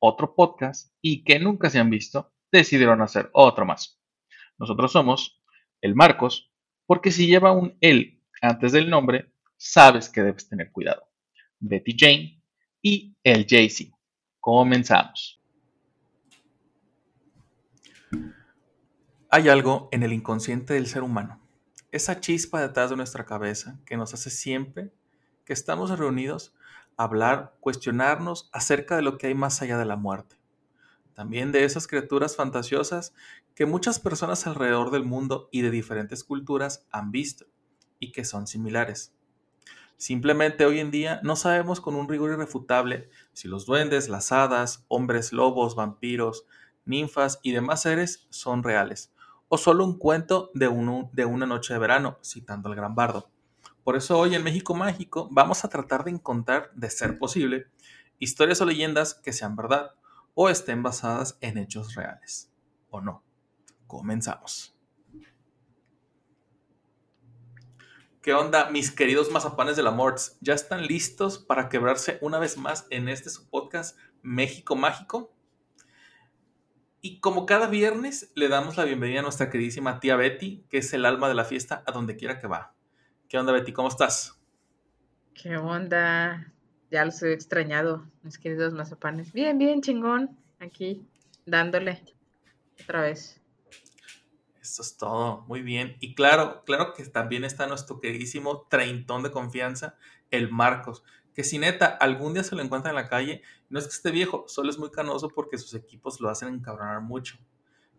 otro podcast y que nunca se han visto, decidieron hacer otro más. Nosotros somos el Marcos, porque si lleva un él antes del nombre, sabes que debes tener cuidado. Betty Jane y el Jaycee. Comenzamos. Hay algo en el inconsciente del ser humano esa chispa detrás de nuestra cabeza que nos hace siempre que estamos reunidos hablar, cuestionarnos acerca de lo que hay más allá de la muerte. También de esas criaturas fantasiosas que muchas personas alrededor del mundo y de diferentes culturas han visto y que son similares. Simplemente hoy en día no sabemos con un rigor irrefutable si los duendes, las hadas, hombres lobos, vampiros, ninfas y demás seres son reales o solo un cuento de, de una noche de verano, citando al gran bardo. Por eso hoy en México Mágico vamos a tratar de encontrar, de ser posible, historias o leyendas que sean verdad o estén basadas en hechos reales. ¿O no? Comenzamos. ¿Qué onda, mis queridos mazapanes de la Morts? ¿Ya están listos para quebrarse una vez más en este su podcast México Mágico? Y como cada viernes, le damos la bienvenida a nuestra queridísima tía Betty, que es el alma de la fiesta a donde quiera que va. ¿Qué onda, Betty? ¿Cómo estás? ¿Qué onda? Ya los he extrañado, mis queridos mazapanes. Bien, bien, chingón. Aquí, dándole otra vez. Eso es todo, muy bien. Y claro, claro que también está nuestro queridísimo treintón de confianza, el Marcos, que si neta algún día se lo encuentra en la calle, no es que esté viejo, solo es muy canoso porque sus equipos lo hacen encabronar mucho.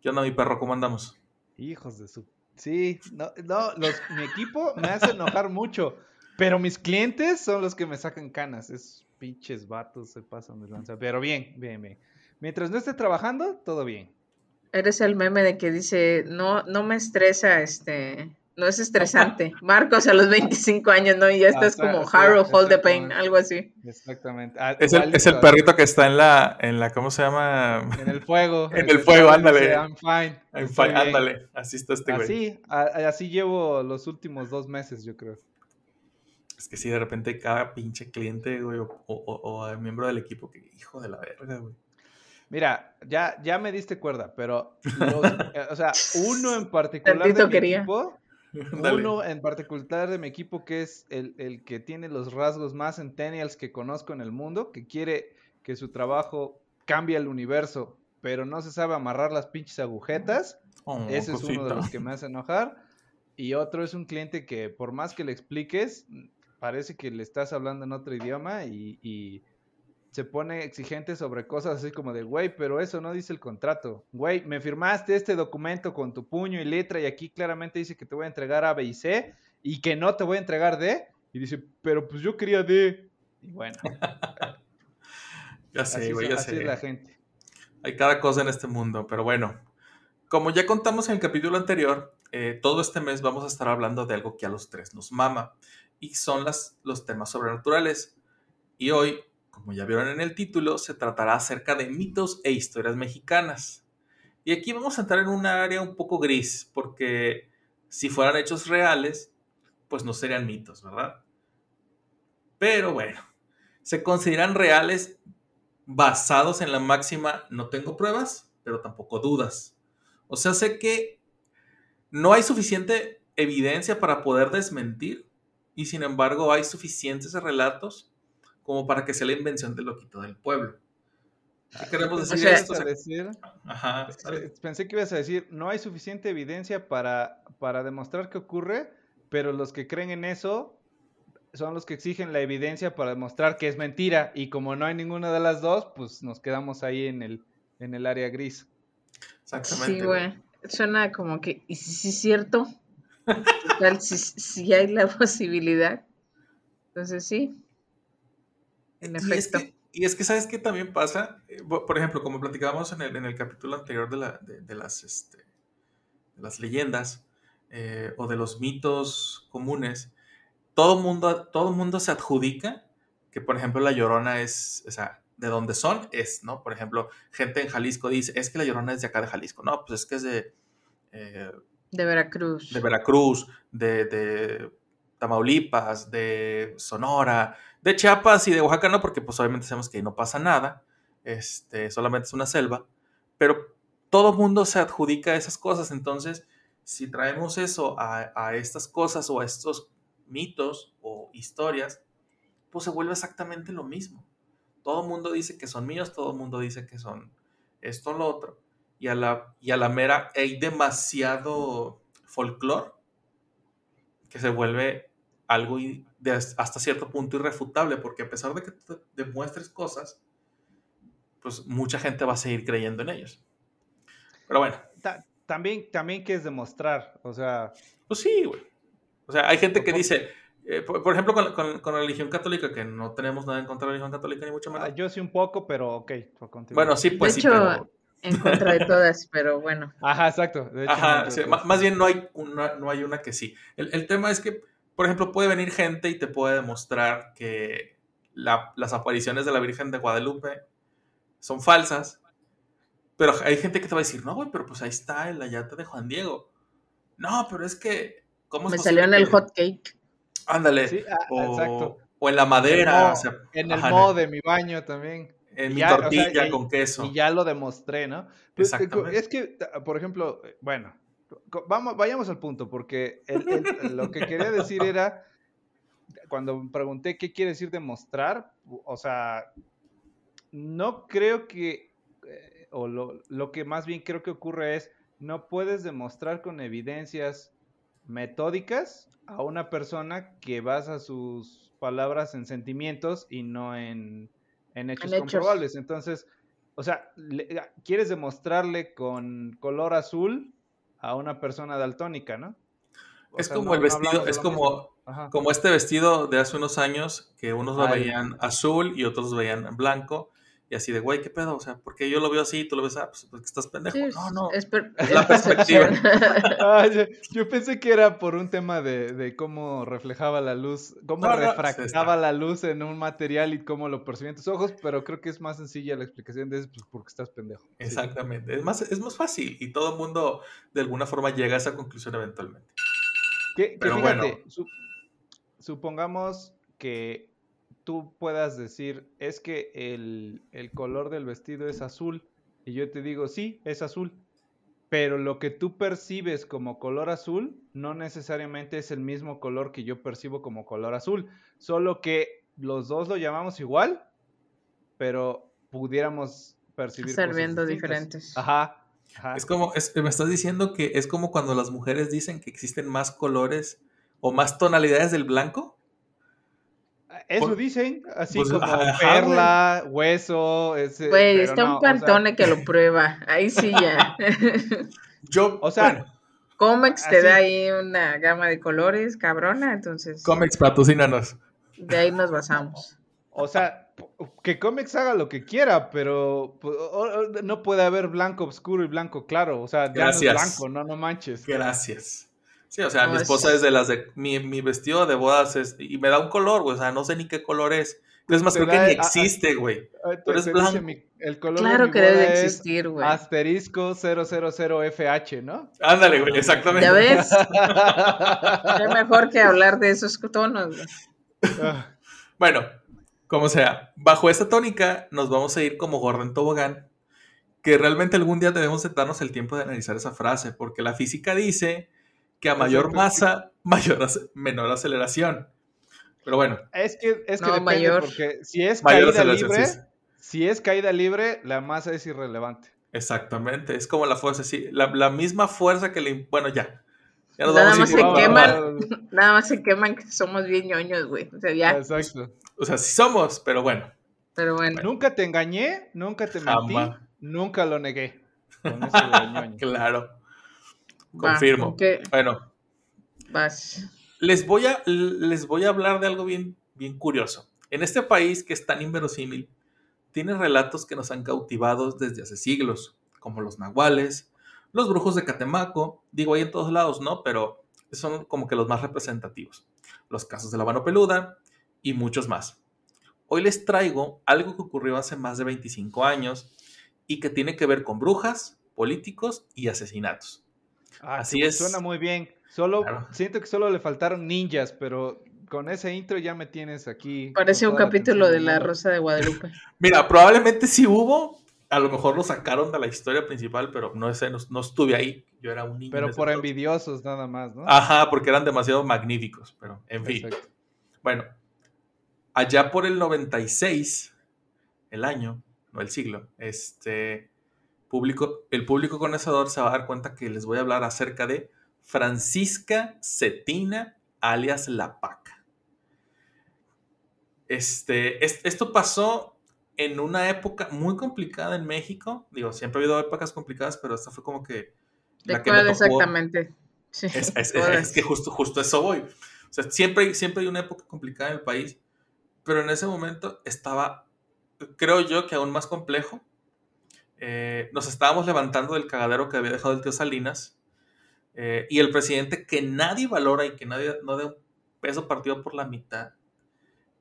¿Qué onda, mi perro? ¿Cómo andamos? Hijos de su. Sí, no, no los, mi equipo me hace enojar mucho, pero mis clientes son los que me sacan canas. Esos pinches vatos se pasan de lanza. Pero bien, bien, bien. Mientras no esté trabajando, todo bien. Eres el meme de que dice, no, no me estresa, este, no es estresante. Marcos a los 25 años, ¿no? Y ya estás como sí, Harold Hold the Pain, algo así. Exactamente. Ah, Es el, es el perrito que está en la, en la, ¿cómo se llama? En el fuego. En el fuego, ándale. I'm fine. Fa- bien". ándale, así está este güey. Así, a- así llevo los últimos dos meses, yo creo. Es que sí, de repente cada pinche cliente, güey, o, o- o- o miembro del equipo que, hijo de la verga, güey. Mira, ya, ya me diste cuerda, pero, los- eh, o sea, uno en particular Tantito de mi quería. equipo. uno en particular de mi equipo que es el, el que tiene los rasgos más centennials que conozco en el mundo, que quiere que su trabajo cambie el universo, pero no se sabe amarrar las pinches agujetas, Oh, ese es uno de los que me hace enojar. Y otro es un cliente que por más que le expliques, parece que le estás hablando en otro idioma y, y se pone exigente sobre cosas así como de, güey, pero eso no dice el contrato. Güey, me firmaste este documento con tu puño y letra y aquí claramente dice que te voy a entregar A, B y C y que no te voy a entregar D. Y dice, pero pues yo quería D. Y bueno, Ya sé, güey, ya así sé. es la gente. Hay cada cosa en este mundo, pero bueno. Como ya contamos en el capítulo anterior, eh, todo este mes vamos a estar hablando de algo que a los tres nos mama, y son las, los temas sobrenaturales. Y hoy, como ya vieron en el título, se tratará acerca de mitos e historias mexicanas. Y aquí vamos a entrar en un área un poco gris, porque si fueran hechos reales, pues no serían mitos, ¿verdad? Pero bueno, se consideran reales basados en la máxima no tengo pruebas, pero tampoco dudas. O sea, sé que no hay suficiente evidencia para poder desmentir y sin embargo hay suficientes relatos como para que sea la invención del loquito del pueblo. ¿Qué queremos decir O sea, esto? Decir- ajá, Pensé que ibas a decir, no hay suficiente evidencia para, para demostrar que ocurre, pero los que creen en eso son los que exigen la evidencia para demostrar que es mentira. Y como no hay ninguna de las dos, pues nos quedamos ahí en el, en el área gris. exactamente. Sí, güey. Suena como que, ¿y si es cierto? ¿Qué tal si, si hay la posibilidad? Entonces sí, en Y es efecto. que Y es que, ¿sabes qué también pasa? Eh, Por por ejemplo, como platicábamos en el, en el capítulo anterior de, la- de- de las, este, de las leyendas eh, o de los mitos comunes, todo mundo, todo mundo se adjudica que, por ejemplo, la Llorona es, o sea, de donde son, es, ¿no? Por ejemplo, gente en Jalisco dice, es que la Llorona es de acá de Jalisco. No, pues es que es de, eh, De Veracruz. de Veracruz, de, de Tamaulipas, de Sonora, de Chiapas y de Oaxaca no, porque pues obviamente sabemos que ahí no pasa nada, este, solamente es una selva, pero todo mundo se adjudica a esas cosas, entonces si traemos eso a, estas cosas o a estos mitos o historias, pues se vuelve exactamente lo mismo. Todo mundo dice que son míos, todo mundo dice que son esto o lo otro. Y a la, y a la mera hay demasiado folclore que se vuelve algo de as- hasta cierto punto irrefutable, porque a pesar de que tú demuestres cosas, pues mucha gente va a seguir creyendo en ellos. Pero bueno, Ta- también, también que es demostrar, o sea, pues sí, güey. O sea, hay gente que dice, eh, por, por ejemplo, con, con- con la religión católica, que no tenemos nada en contra de la religión católica, ni mucho menos. ah, yo sí un poco, pero ok, continuar. Bueno, sí, pues de sí, hecho, pero... en contra de todas, pero bueno. Ajá, exacto. de hecho, Ajá, no, sí, yo- ma- más bien no hay una, no hay una que sí. El, el tema es que, por ejemplo, puede venir gente y te puede demostrar que la- las apariciones de la Virgen de Guadalupe son falsas, pero hay gente que te va a decir, no, güey, pero pues ahí está el ayate de Juan Diego. No, pero es que, ¿cómo es Me salió en el que- hot cake. Ándale. Sí, ah, o, exacto. o en la En el madera, modo- o sea, en el modo de mi baño también. en y mi ya, o sea, tortilla y- con queso. Y ya lo demostré, ¿no? Pues, Exactamente. Es que, por ejemplo, eh, bueno, vamos, vayamos al punto, porque el- el- lo que quería decir era, cuando pregunté qué quiere decir demostrar, o sea, no creo que, eh, o lo, lo que más bien creo que ocurre es, no puedes demostrar con evidencias metódicas a una persona que basa sus palabras en sentimientos y no en, en hechos comprobables. Entonces, o sea, le- a- quieres demostrarle con color azul a una persona daltónica, ¿no? O Es sea, como no- el vestido, es como, como este vestido de hace unos años que unos lo veían azul y otros lo veían blanco y así de, güey, ¿qué pedo? O sea, porque yo lo veo así y tú lo ves, ah, pues porque estás pendejo. Sí, no, no. Es, per- es es la perspectiva. Ah, yo, yo pensé que era por un tema de, de cómo reflejaba la luz, cómo No, refractaba la luz en un material y cómo lo percibían tus ojos, pero creo que es más sencilla la explicación de eso, pues porque estás pendejo. Sí. Exactamente. Es más, es más fácil y todo el mundo de alguna forma llega a esa conclusión eventualmente. Que, que Pero fíjate, bueno. su- supongamos que tú puedas decir, es que el, el color del vestido es azul, y yo te digo, sí, es azul, pero lo que tú percibes como color azul no necesariamente es el mismo color que yo percibo como color azul, solo que los dos lo llamamos igual, pero pudiéramos percibir Estar viendo diferentes. Ajá. ajá. Es como, es- me estás diciendo que es como cuando las mujeres dicen que existen más colores o más tonalidades del blanco. Eso Por- dicen, así pues, como ajá, perla, hueso, ese, Güey, pero está no, un o sea, pantone que lo prueba. Ahí sí ya. Yo, O sea, bueno, Comex te Así. da ahí una gama de colores, cabrona, entonces Comex patrocínanos. de ahí nos basamos. O sea, que Comex haga lo que quiera, pero no puede haber blanco oscuro y blanco claro. O sea, ya Gracias. no es blanco, no, no manches. Gracias. Sí, o sea, No, mi es- esposa es de las de. Mi, mi vestido de bodas es. Y me da un color, güey. O sea, no sé ni qué color es. Es más, creo que ni existe, güey. Es te dice blanco. mi- el color de Claro mi que debe de es existir, güey. Asterisco 000FH, ¿no? Ándale, güey, exactamente. ¿Ya ves? Es mejor que hablar de esos tonos. güey. Ah, Bueno, como sea, bajo esta tónica nos vamos a ir como gordo en tobogán, que realmente algún día debemos de darnos el tiempo de analizar esa frase, porque la física dice que a mayor Exacto. masa, mayor ac- menor aceleración. Pero bueno, Es que, es que No, depende, mayor. porque si es mayor caída libre, sí, si es caída libre, la masa es irrelevante. Exactamente, es como la fuerza, sí, la, la misma fuerza que le... Bueno, ya. Ya nos Nada vamos más se queman. Nada más se queman que somos bien ñoños, güey. O sea, ya. Exacto. O sea, sí somos, pero bueno. Pero bueno. Nunca te engañé, nunca te mentí, Jamás. nunca lo negué. Con eso de ñoño. Claro, confirmo. ¿con qué Bueno, vas? les voy a, les voy a hablar de algo bien, bien curioso. En este país que es tan inverosímil, tiene relatos que nos han cautivado desde hace siglos, como los nahuales, los brujos de Catemaco, digo ahí en todos lados, ¿no? Pero son como que los más representativos. Los casos de la mano peluda y muchos más. Hoy les traigo algo que ocurrió hace más de 25 años y que tiene que ver con brujas, políticos y asesinatos. Ah, Así sí, es. Suena muy bien. Solo Claro. siento que solo le faltaron ninjas, pero con ese intro ya me tienes aquí. Parece un la capítulo de La. Rosa de Guadalupe. Mira, probablemente sí hubo, a lo mejor lo sacaron de la historia principal, pero no sé, no, no estuve ahí. Yo era un niño. Pero por envidiosos nada más, ¿no? Ajá, porque eran demasiado magníficos, pero en fin. Exacto. Bueno, allá por el 96, el año, no el siglo, este público, el público conocedor se va a dar cuenta que les voy a hablar acerca de Francisca Cetina, alias La Paca. Este, es- esto pasó en una época muy complicada en México. Digo, siempre ha habido épocas complicadas, pero esta fue como que ¿De la que me cuál tocó. exactamente? Sí, Es, es- es- que justo, justo eso voy. O sea, siempre, siempre hay una época complicada en el país, pero en ese momento estaba, creo yo, que aún más complejo. Eh, nos estábamos levantando del cagadero que había dejado el tío Salinas eh, y el presidente que nadie valora y que nadie no dé un peso partido por la mitad,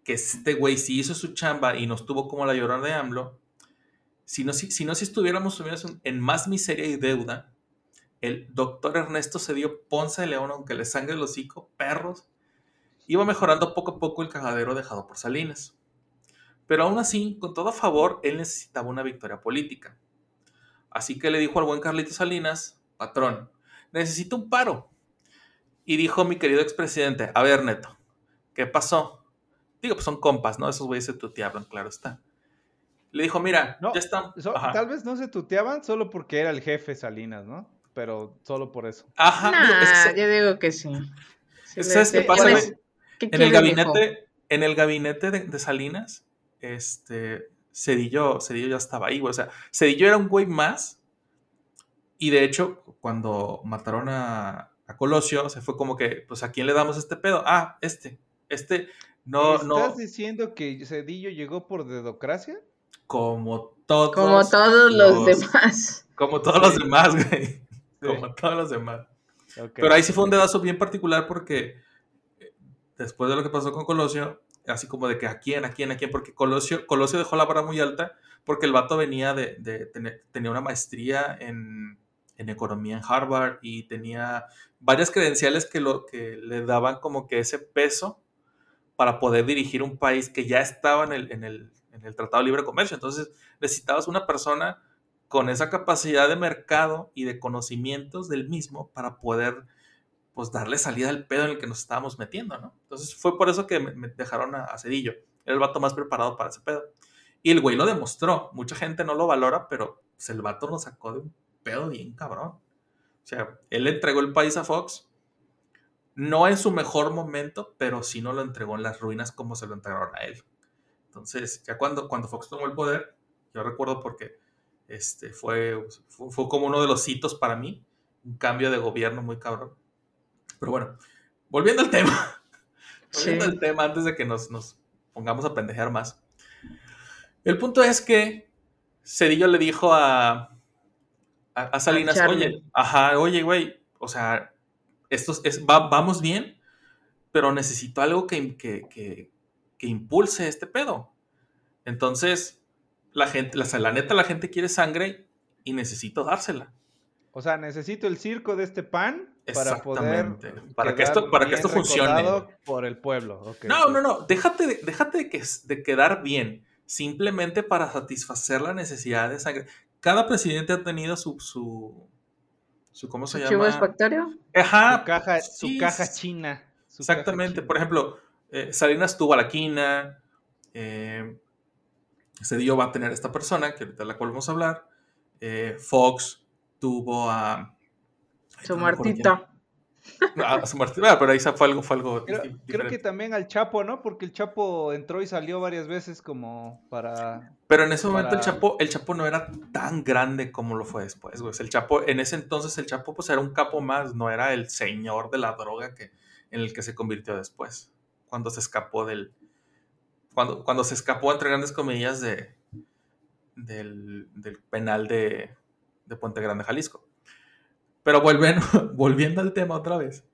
que este güey sí hizo su chamba y nos tuvo como la llorona de AMLO, si no, si, si, no, si estuviéramos sumidos en, más miseria y deuda, el doctor Ernesto Cedillo Ponce de León, aunque le sangre el hocico, perros, iba mejorando poco a poco el cagadero dejado por Salinas. Pero aún así, con todo favor, él necesitaba una victoria política. Así que le dijo al buen Carlito Salinas, patrón, necesito un paro. Y dijo mi querido expresidente, a ver, Neto, ¿qué pasó? Digo, pues son compas, ¿no? Esos güeyes se tuteaban, claro está. Le dijo, mira, No, ya está. So- tal vez no se tuteaban solo porque era el jefe Salinas, ¿no? Pero solo por eso. Ajá, digo, Nah, es que- yo digo que sí. Sí, ¿Sabes qué pasa, ¿Quieres- güey? ¿Qué En el gabinete, en el gabinete de, de Salinas, este, Cedillo, Cedillo ya estaba ahí, güey. O sea, Cedillo era un güey más. Y de hecho, cuando mataron a, a Colosio, se fue como que, pues, ¿a quién le damos este pedo? Ah, este. Este, no, ¿Estás no, diciendo que Cedillo llegó por dedocracia? como todos. Como todos los, demás. Como todos los Sí. demás, güey. Como todos los demás. Ok. Pero ahí sí fue un dedazo bien particular porque eh, después de lo que pasó con Colosio, así como de que a quién, a quién, a quién, porque Colosio, Colosio dejó la vara muy alta porque el vato venía de, de tenía una maestría en, en economía en Harvard y tenía varias credenciales que, lo, que le daban como que ese peso para poder dirigir un país que ya estaba en el, en el, en el Tratado de Libre Comercio. Entonces necesitabas una persona con esa capacidad de mercado y de conocimientos del mismo para poder pues darle salida al pedo en el que nos estábamos metiendo, ¿no? Entonces fue por eso que me, dejaron a, Cedillo. Era el vato más preparado para ese pedo. Y el güey lo demostró. Mucha gente no lo valora, pero pues, el vato lo sacó de un pedo bien cabrón. O sea, él entregó el país a Fox. No en su mejor momento, pero sí no lo entregó en las ruinas como se lo entregaron a él. Entonces, ya cuando, cuando Fox tomó el poder, yo recuerdo porque este, fue, fue, como uno de los hitos para mí, un cambio de gobierno muy cabrón. Pero bueno, volviendo al tema, sí. volviendo al tema antes de que nos, nos, pongamos a pendejear más. El punto es que Cedillo le dijo a, a, a Salinas, a oye, ajá, oye, güey, o sea, esto es, va, vamos bien, pero necesito algo que, que, que, que impulse este pedo. Entonces, la gente, la, la neta, la gente quiere sangre y necesito dársela. O sea, necesito el circo de este pan para poder para que esto para que esto funcione por el pueblo. Okay, no, sí. no, no, déjate de, déjate de, que, de quedar bien, simplemente para satisfacer la necesidad de sangre. Cada presidente ha tenido su su, su ¿cómo se llama? ¿Chivo expiatorio? Ajá, su caja, sí, su caja china. Su exactamente. Caja china. Por ejemplo, eh, Salinas tuvo a la quina. Eh, Cedillo va a tener a esta persona, que ahorita la cual vamos a hablar. Eh, Fox tuvo a. Su muertito. Ah, su muertito. Ah, pero ahí fue algo, fue algo creo, creo, que también al Chapo, ¿no? Porque el Chapo entró y salió varias veces como para. Pero en ese momento para... el Chapo, el Chapo no era tan grande como lo fue después, güey. El Chapo, en ese entonces el Chapo pues era un capo más, no era el señor de la droga que, en el que se convirtió después. Cuando se escapó del. Cuando, cuando se escapó, entre grandes comillas, de, del, del penal de, de Puente Grande, Jalisco. Pero vuelven, volviendo al tema otra vez.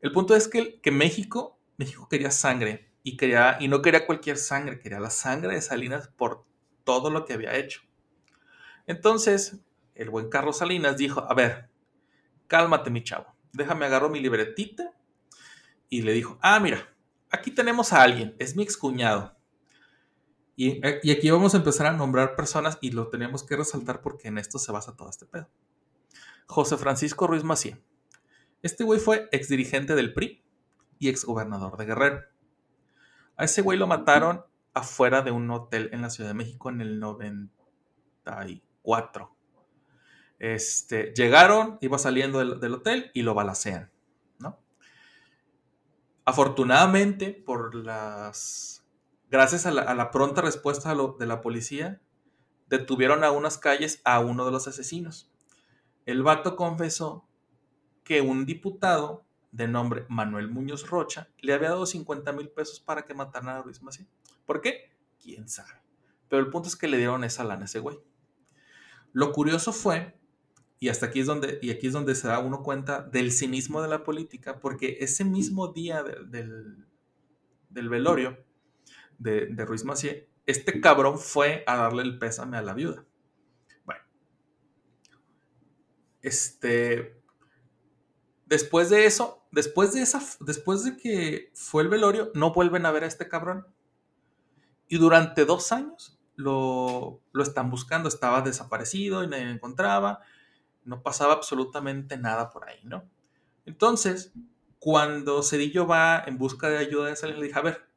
El punto es que, que México, México quería sangre y, quería, y no quería cualquier sangre, quería la sangre de Salinas por todo lo que había hecho. Entonces, el buen Carlos Salinas dijo, a ver, cálmate mi chavo, déjame agarro mi libretita y le dijo, ah, mira, aquí tenemos a alguien, es mi excuñado. Y, eh, y aquí vamos a empezar a nombrar personas y lo tenemos que resaltar porque en esto se basa todo este pedo. José Francisco Ruiz Macié. Este güey fue exdirigente del PRI y exgobernador de Guerrero. A ese güey lo mataron afuera de un hotel en la Ciudad de México en el 94. Este, llegaron, iba saliendo del, hotel y lo balacean. Afortunadamente, por las... Gracias a la, pronta respuesta de la policía, detuvieron a unas calles a uno de los asesinos. El vato confesó que un diputado de nombre Manuel Muñoz Rocha le había dado 50 mil pesos para que mataran a Luis Macié. ¿Por qué? ¿Quién sabe? Pero el punto es que le dieron esa lana a ese güey. Lo curioso fue, y hasta aquí es donde, y aquí es donde se da uno cuenta del cinismo de la política, porque ese mismo día de, del, del, velorio de, de Ruiz Macié, este cabrón fue a darle el pésame a la viuda. Bueno, este, después de eso, después de esa, después de que fue el velorio, no vuelven a ver a este cabrón. Y durante dos años lo, lo están buscando, estaba desaparecido y nadie lo encontraba, no pasaba absolutamente nada por ahí, ¿no? Entonces, cuando Cedillo va en busca de ayuda de esa, le dije, a ver,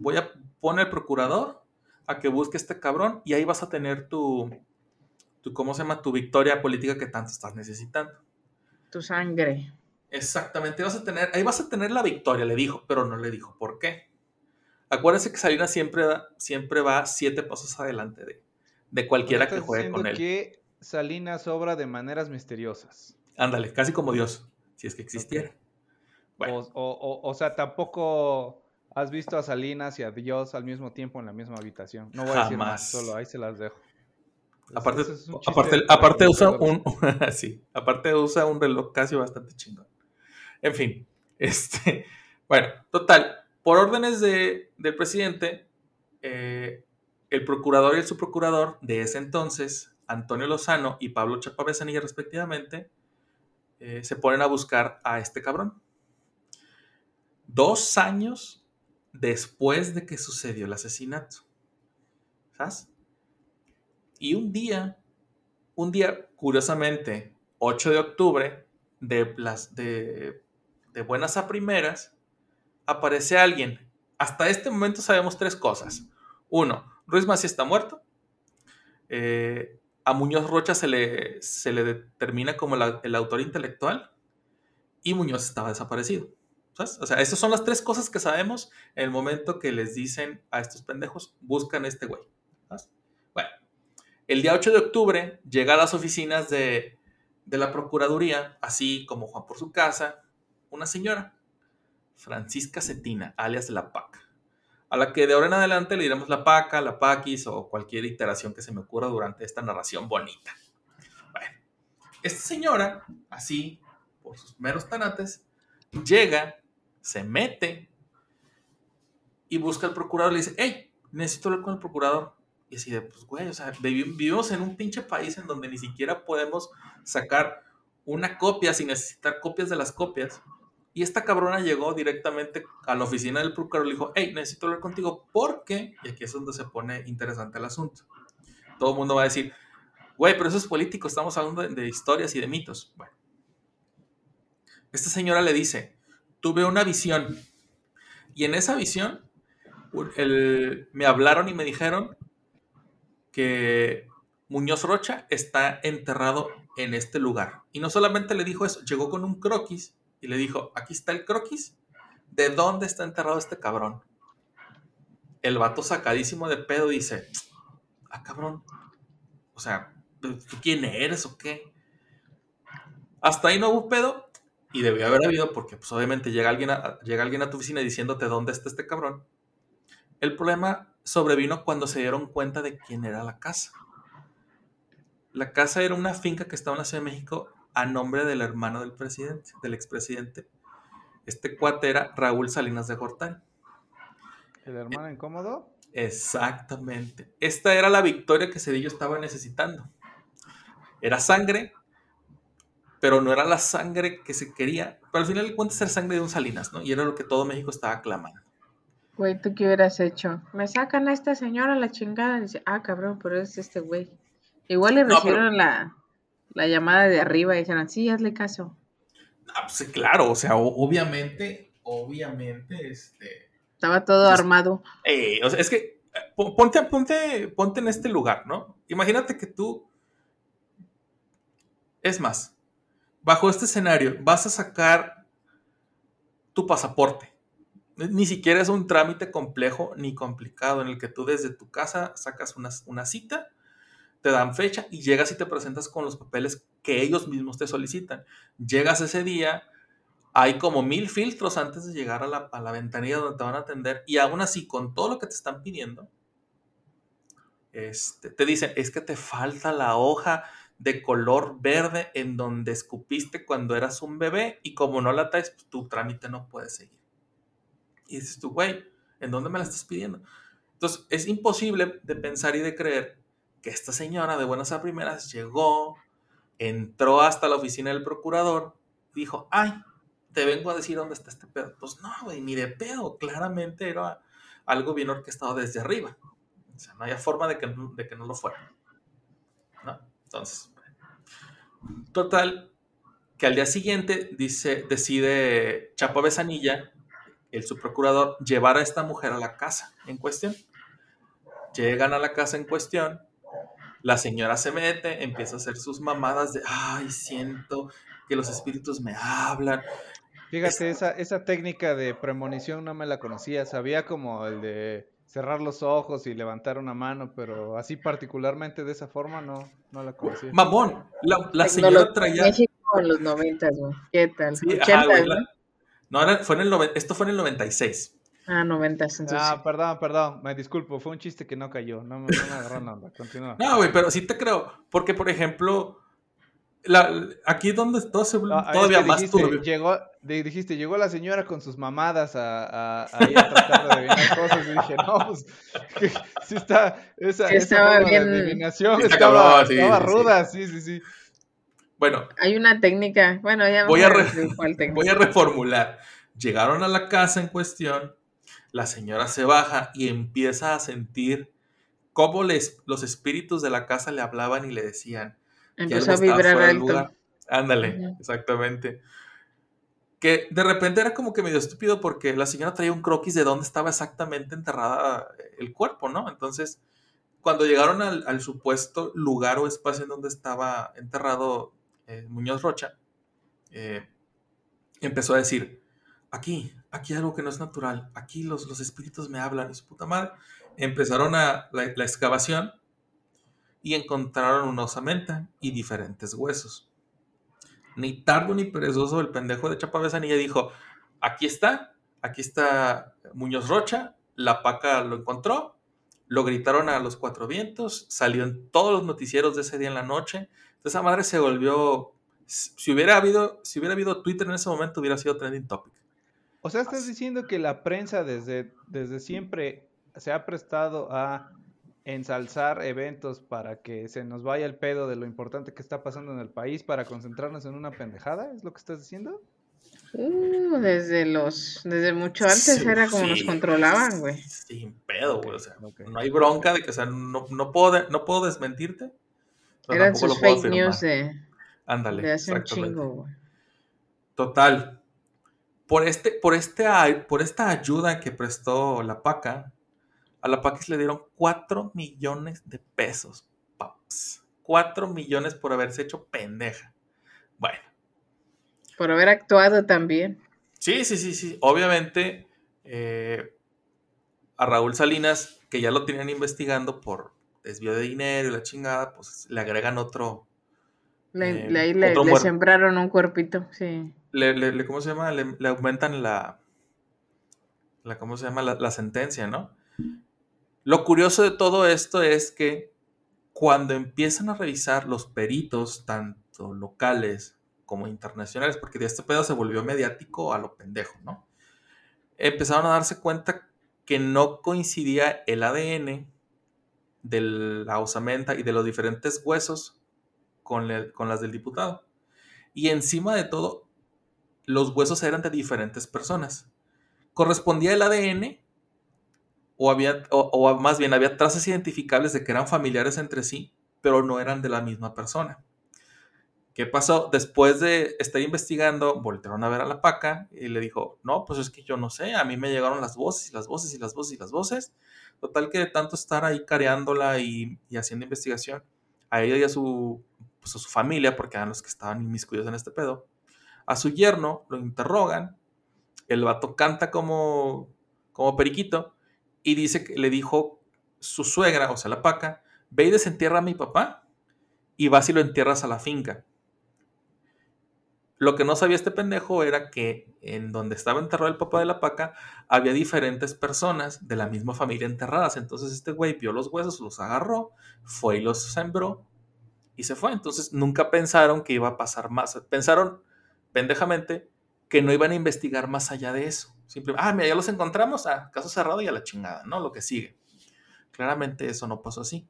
voy a poner al procurador a que busque a este cabrón y ahí vas a tener tu, tu, ¿cómo se llama? Tu victoria política que tanto estás necesitando. Tu sangre. Exactamente, vas a tener, ahí vas a tener la victoria, le dijo, pero no le dijo por qué. Acuérdense que Salinas siempre, siempre va siete pasos adelante de, de cualquiera que juegue con él. que Salinas obra de maneras misteriosas. Ándale, casi como Dios, si es que existiera. Okay. Bueno. O, o, o, sea, tampoco has visto a Salinas y a Dios al mismo tiempo en la misma habitación. No voy a decir más, solo ahí se las dejo. Aparte, es aparte, aparte usa un sí, aparte usa un reloj casi bastante chingón. En fin, este, bueno, total, por órdenes de, del presidente, eh, el procurador y el subprocurador de ese entonces, Antonio Lozano y Pablo Chapavesanilla respectivamente, eh, se ponen a buscar a este cabrón. Dos años después de que sucedió el asesinato. ¿Sabes? Y un día, un día, curiosamente, 8 de octubre, de, las, de, buenas a primeras, aparece alguien. Hasta este momento sabemos tres cosas. Uno, Ruiz Mací está muerto. Eh, a Muñoz Rocha se le, se le determina como el autor intelectual. Y Muñoz estaba desaparecido. ¿Sabes? O sea, esas son las tres cosas que sabemos en el momento que les dicen a estos pendejos, buscan a este güey. ¿sabes? Bueno, el día 8 de octubre llega a las oficinas de, de la Procuraduría, así como Juan por su casa, una señora, Francisca Cetina, alias La Paca, a la que de ahora en adelante le diremos La Paca, La Paquis o cualquier iteración que se me ocurra durante esta narración bonita. Bueno, esta señora, así, por sus meros tanates, llega, se mete y busca al procurador y le dice, hey, necesito hablar con el procurador. Y así de, pues, güey, o sea, vivimos en un pinche país en donde ni siquiera podemos sacar una copia sin necesitar copias de las copias. Y esta cabrona llegó directamente a la oficina del procurador y le dijo, hey, necesito hablar contigo porque, y aquí es donde se pone interesante el asunto. Todo el mundo va a decir, güey, pero eso es político, estamos hablando de, de historias y de mitos. Bueno, esta señora le dice, tuve una visión y en esa visión el, me hablaron y me dijeron que Muñoz Rocha está enterrado en este lugar. Y no solamente le dijo eso, llegó con un croquis y le dijo, aquí está el croquis, ¿de dónde está enterrado este cabrón? El vato sacadísimo de pedo dice, ah cabrón, o sea, ¿tú quién eres o qué? Hasta ahí no hubo pedo y debió haber habido porque pues obviamente llega alguien a, llega alguien a tu oficina diciéndote dónde está este cabrón. El problema sobrevino cuando se dieron cuenta de quién era la casa. La casa era una finca que estaba en la Ciudad de México a nombre del hermano del presidente, del expresidente. Este cuate era Raúl Salinas de Gortari. ¿El hermano incómodo? Exactamente. Esta era la victoria que Cedillo estaba necesitando. Era sangre, pero no era la sangre que se quería. Pero al final de cuentas era sangre de un Salinas, ¿no? Y era lo que todo México estaba clamando. Güey, ¿tú qué hubieras hecho? Me sacan a esta señora la chingada. Y dice, ah, cabrón, pero es este güey. Igual le No, pero- recibieron la, la llamada de arriba y dijeron, sí, hazle caso. Ah, pues, claro, o sea, obviamente, obviamente, este... Estaba todo Pues- armado. Eh, o sea, es que po- ponte, ponte, ponte en este lugar, ¿no? Imagínate que tú. Es más, bajo este escenario, vas a sacar tu pasaporte. Ni siquiera es un trámite complejo ni complicado en el que tú desde tu casa sacas una, cita, te dan fecha y llegas y te presentas con los papeles que ellos mismos te solicitan. Llegas ese día, hay como mil filtros antes de llegar a la, a la ventanilla donde te van a atender y aún así con todo lo que te están pidiendo, este, te dicen, es que te falta la hoja de color verde en donde escupiste cuando eras un bebé y como no la traes, pues, tu trámite no puede seguir. Y dices tú, güey, ¿en dónde me la estás pidiendo? Entonces, es imposible de pensar y de creer que esta señora de buenas a primeras llegó, entró hasta la oficina del procurador, dijo, ay, te vengo a decir dónde está este pedo. Pues no, güey, ni de pedo. Claramente era algo bien orquestado desde arriba. O sea, no había forma de que, de que no lo fuera. ¿No? Entonces, total, que al día siguiente dice, decide Chapo Besanilla, el subprocurador, llevar a esta mujer a la casa en cuestión. Llegan a la casa en cuestión, la señora se mete, empieza a hacer sus mamadas de, ay, siento que los espíritus me hablan. Fíjate, esa, esa técnica de premonición no me la conocía. Sabía como el de cerrar los ojos y levantar una mano, pero así particularmente de esa forma no, no la conocía. Mamón, la, señora traía... México en los noventas, güey. ¿Qué tal? Sí, ajá, Ochentas, güey, ¿no? la- No, era- fue en el noven- esto fue en el 96. Ah, noventas, entonces. Ah, perdón, perdón, me disculpo, fue un chiste que no cayó, no, me- no me agarró la onda, continúa. No, güey, pero sí te creo. Porque, por ejemplo, la, aquí donde todo se vuelve No, es todavía que más dijiste, turbio. Llegó, di- dijiste, llegó la señora con sus mamadas a, a, tratar de adivinar cosas y dije, no, pues, que, sí está, esa, Sí esa estaba de bien- adivinación Está estaba, cabrón, sí, estaba sí, sí. ruda, sí, sí, sí. Bueno, Hay una técnica. Bueno, ya Voy a re- voy a reformular. Llegaron a la casa en cuestión, la señora se baja y empieza a sentir cómo les, los espíritus de la casa le hablaban y le decían, Empezó a vibrar alto. lugar. Ándale, exactamente. Que de repente era como que medio estúpido porque la señora traía un croquis de dónde estaba exactamente enterrada el cuerpo, ¿no? Entonces, cuando llegaron al, al supuesto lugar o espacio en donde estaba enterrado eh, Muñoz Rocha, eh, empezó a decir, aquí, aquí hay algo que no es natural, aquí los, los espíritus me hablan, y su puta madre. Empezaron a, la, la excavación y encontraron una osamenta y diferentes huesos. Ni tardo ni perezoso el pendejo de Chapavesanilla dijo, aquí está, aquí está Muñoz Rocha, la paca lo encontró, lo gritaron a los cuatro vientos, salió en todos los noticieros de ese día en la noche, entonces esa madre se volvió, si hubiera habido, si hubiera habido Twitter en ese momento hubiera sido trending topic. O sea, estás diciendo que la prensa desde, desde siempre se ha prestado a ensalzar eventos para que se nos vaya el pedo de lo importante que está pasando en el país para concentrarnos en una pendejada, ¿es lo que estás diciendo? Uh, desde los, desde mucho antes Sí, era como nos controlaban, güey. Sin pedo, güey. O sea, no hay bronca de que, o sea, no, no, puedo, de- no puedo desmentirte. pero Eran sus lo puedo fake news de, Ándale. de hace un chingo, güey. Total. Por, este, por, este, por esta ayuda que prestó la PACA, a la PACA le dieron 4 millones de pesos. Paps. 4 millones por haberse hecho pendeja. Bueno. Por haber actuado también. Sí, sí, sí, sí. Obviamente, eh, a Raúl Salinas, que ya lo tenían investigando por desvío de dinero y la chingada, pues le agregan otro. Le, Eh, le- ahí le- otro le muerto. sembraron un cuerpito, sí. Le, ¿Cómo se llama? Le, le aumentan la, la. ¿Cómo se llama? La, la sentencia, ¿no? Lo curioso de todo esto es que cuando empiezan a revisar los peritos, tanto locales como internacionales, porque de este pedo se volvió mediático a lo pendejo, ¿no? Empezaron a darse cuenta que no coincidía el ADN de la osamenta y de los diferentes huesos con, le- con las del diputado. Y encima de todo, los huesos eran de diferentes personas. Correspondía el ADN o, había, o, o más bien había trazas identificables de que eran familiares entre sí, pero no eran de la misma persona. ¿Qué pasó? Después de estar investigando, voltearon a ver a la paca y le dijo, no, pues es que yo no sé, a mí me llegaron las voces y las voces y las voces y las voces. Total que de tanto estar ahí careándola y, y haciendo investigación, a ella y a su, pues a su familia, porque eran los que estaban inmiscuidos en este pedo, a su yerno lo interrogan, el vato canta como, como periquito y dice que le dijo su suegra, o sea, la paca, ve y desentierra a mi papá y vas y lo entierras a la finca. Lo que no sabía este pendejo era que en donde estaba enterrado el papá de la paca había diferentes personas de la misma familia enterradas. Entonces este güey vio los huesos, los agarró, fue y los sembró y se fue. Entonces nunca pensaron que iba a pasar más. Pensaron pendejamente que no iban a investigar más allá de eso. Ah, mira, ya los encontramos, ah, caso cerrado y a la chingada, ¿no? Lo que sigue. Claramente eso no pasó así.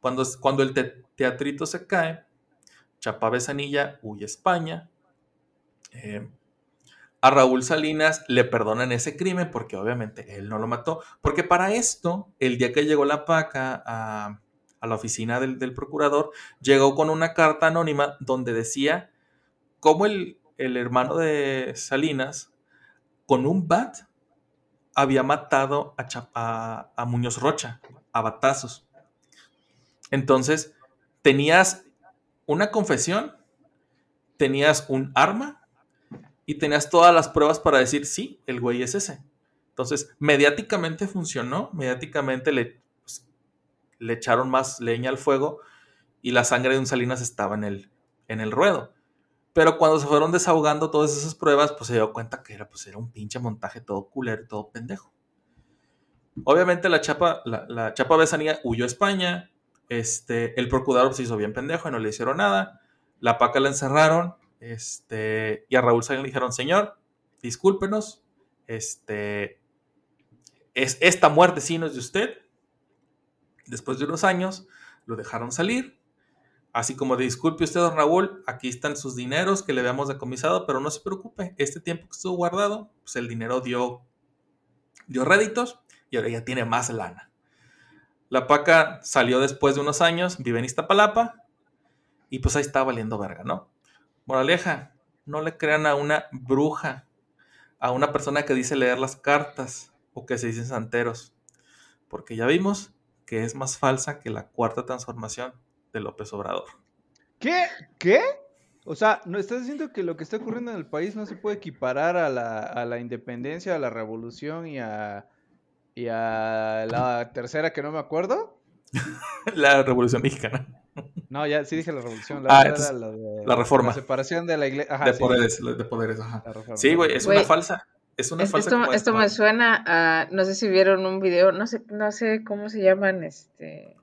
Cuando, cuando el te- teatrito se cae, Chapa Besanilla huye a España. Eh, a Raúl Salinas le perdonan ese crimen porque obviamente él no lo mató. Porque para esto, el día que llegó la paca a, a la oficina del, del procurador, llegó con una carta anónima donde decía cómo el, el hermano de Salinas, con un bat, había matado a, Muñoz Rocha, a batazos. Entonces, tenías una confesión, tenías un arma y tenías todas las pruebas para decir, sí, el güey es ese. Entonces, mediáticamente funcionó, mediáticamente le, pues, le echaron más leña al fuego y la sangre de un Salinas estaba en el, en el ruedo. Pero cuando se fueron desahogando todas esas pruebas, pues se dio cuenta que era, pues, era un pinche montaje todo culero todo pendejo. Obviamente la chapa, la, chapa Besanía huyó a España. Este, el procurador se hizo bien pendejo y no le hicieron nada. La paca la encerraron. Este, y a Raúl Salinas le dijeron, señor, discúlpenos. Este, es, esta muerte sí no es de usted. Después de unos años, lo dejaron salir. Así como disculpe usted, don Raúl, aquí están sus dineros que le habíamos decomisado, pero no se preocupe, este tiempo que estuvo guardado, pues el dinero dio, dio réditos y ahora ya tiene más lana. La paca salió después de unos años, vive en Iztapalapa y pues ahí está valiendo verga, ¿no? Moraleja, no le crean a una bruja, a una persona que dice leer las cartas o que se dicen santeros, porque ya vimos que es más falsa que la cuarta transformación de López Obrador. ¿Qué? ¿Qué? O sea, ¿no estás diciendo que lo que está ocurriendo en el país no se puede equiparar a la, a la independencia, a la revolución y a, y a la tercera que no me acuerdo? la Revolución Mexicana. No, ya sí dije la revolución. Ah, La, entonces, era la, de- la reforma. La separación de la iglesia. de poderes, de poderes, ajá. La reforma. Sí, güey, es una falsa. Es una Es- falsa. esto, me suena a, no sé si vieron un video, no sé, no sé cómo se llaman, este,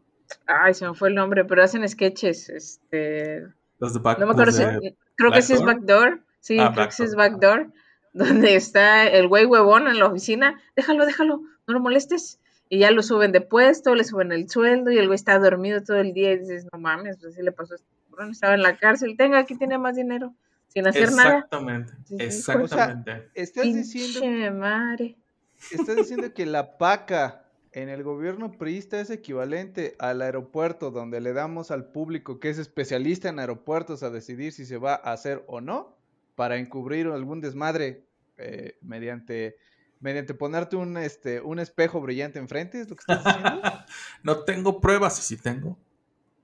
ay, se me fue el nombre, pero hacen sketches, este, Los de back, no me acuerdo los si, creo que sí es Backdoor. Sí, Ah, creo que sí es Backdoor, donde está el güey huevón en la oficina, déjalo, déjalo, no lo molestes, y ya lo suben de puesto, le suben el sueldo, y el güey está dormido todo el día, y dices, no mames, pues así le pasó a este cabrón, estaba en la cárcel, tenga, aquí tiene más dinero, sin hacer nada, Exactamente, exactamente. Estás diciendo, madre. estás diciendo que la paca en el gobierno priista es equivalente al aeropuerto donde le damos al público que es especialista en aeropuertos a decidir si se va a hacer o no para encubrir algún desmadre eh, mediante mediante ponerte un este un espejo brillante enfrente, es lo que estás diciendo. no tengo pruebas, y sí tengo.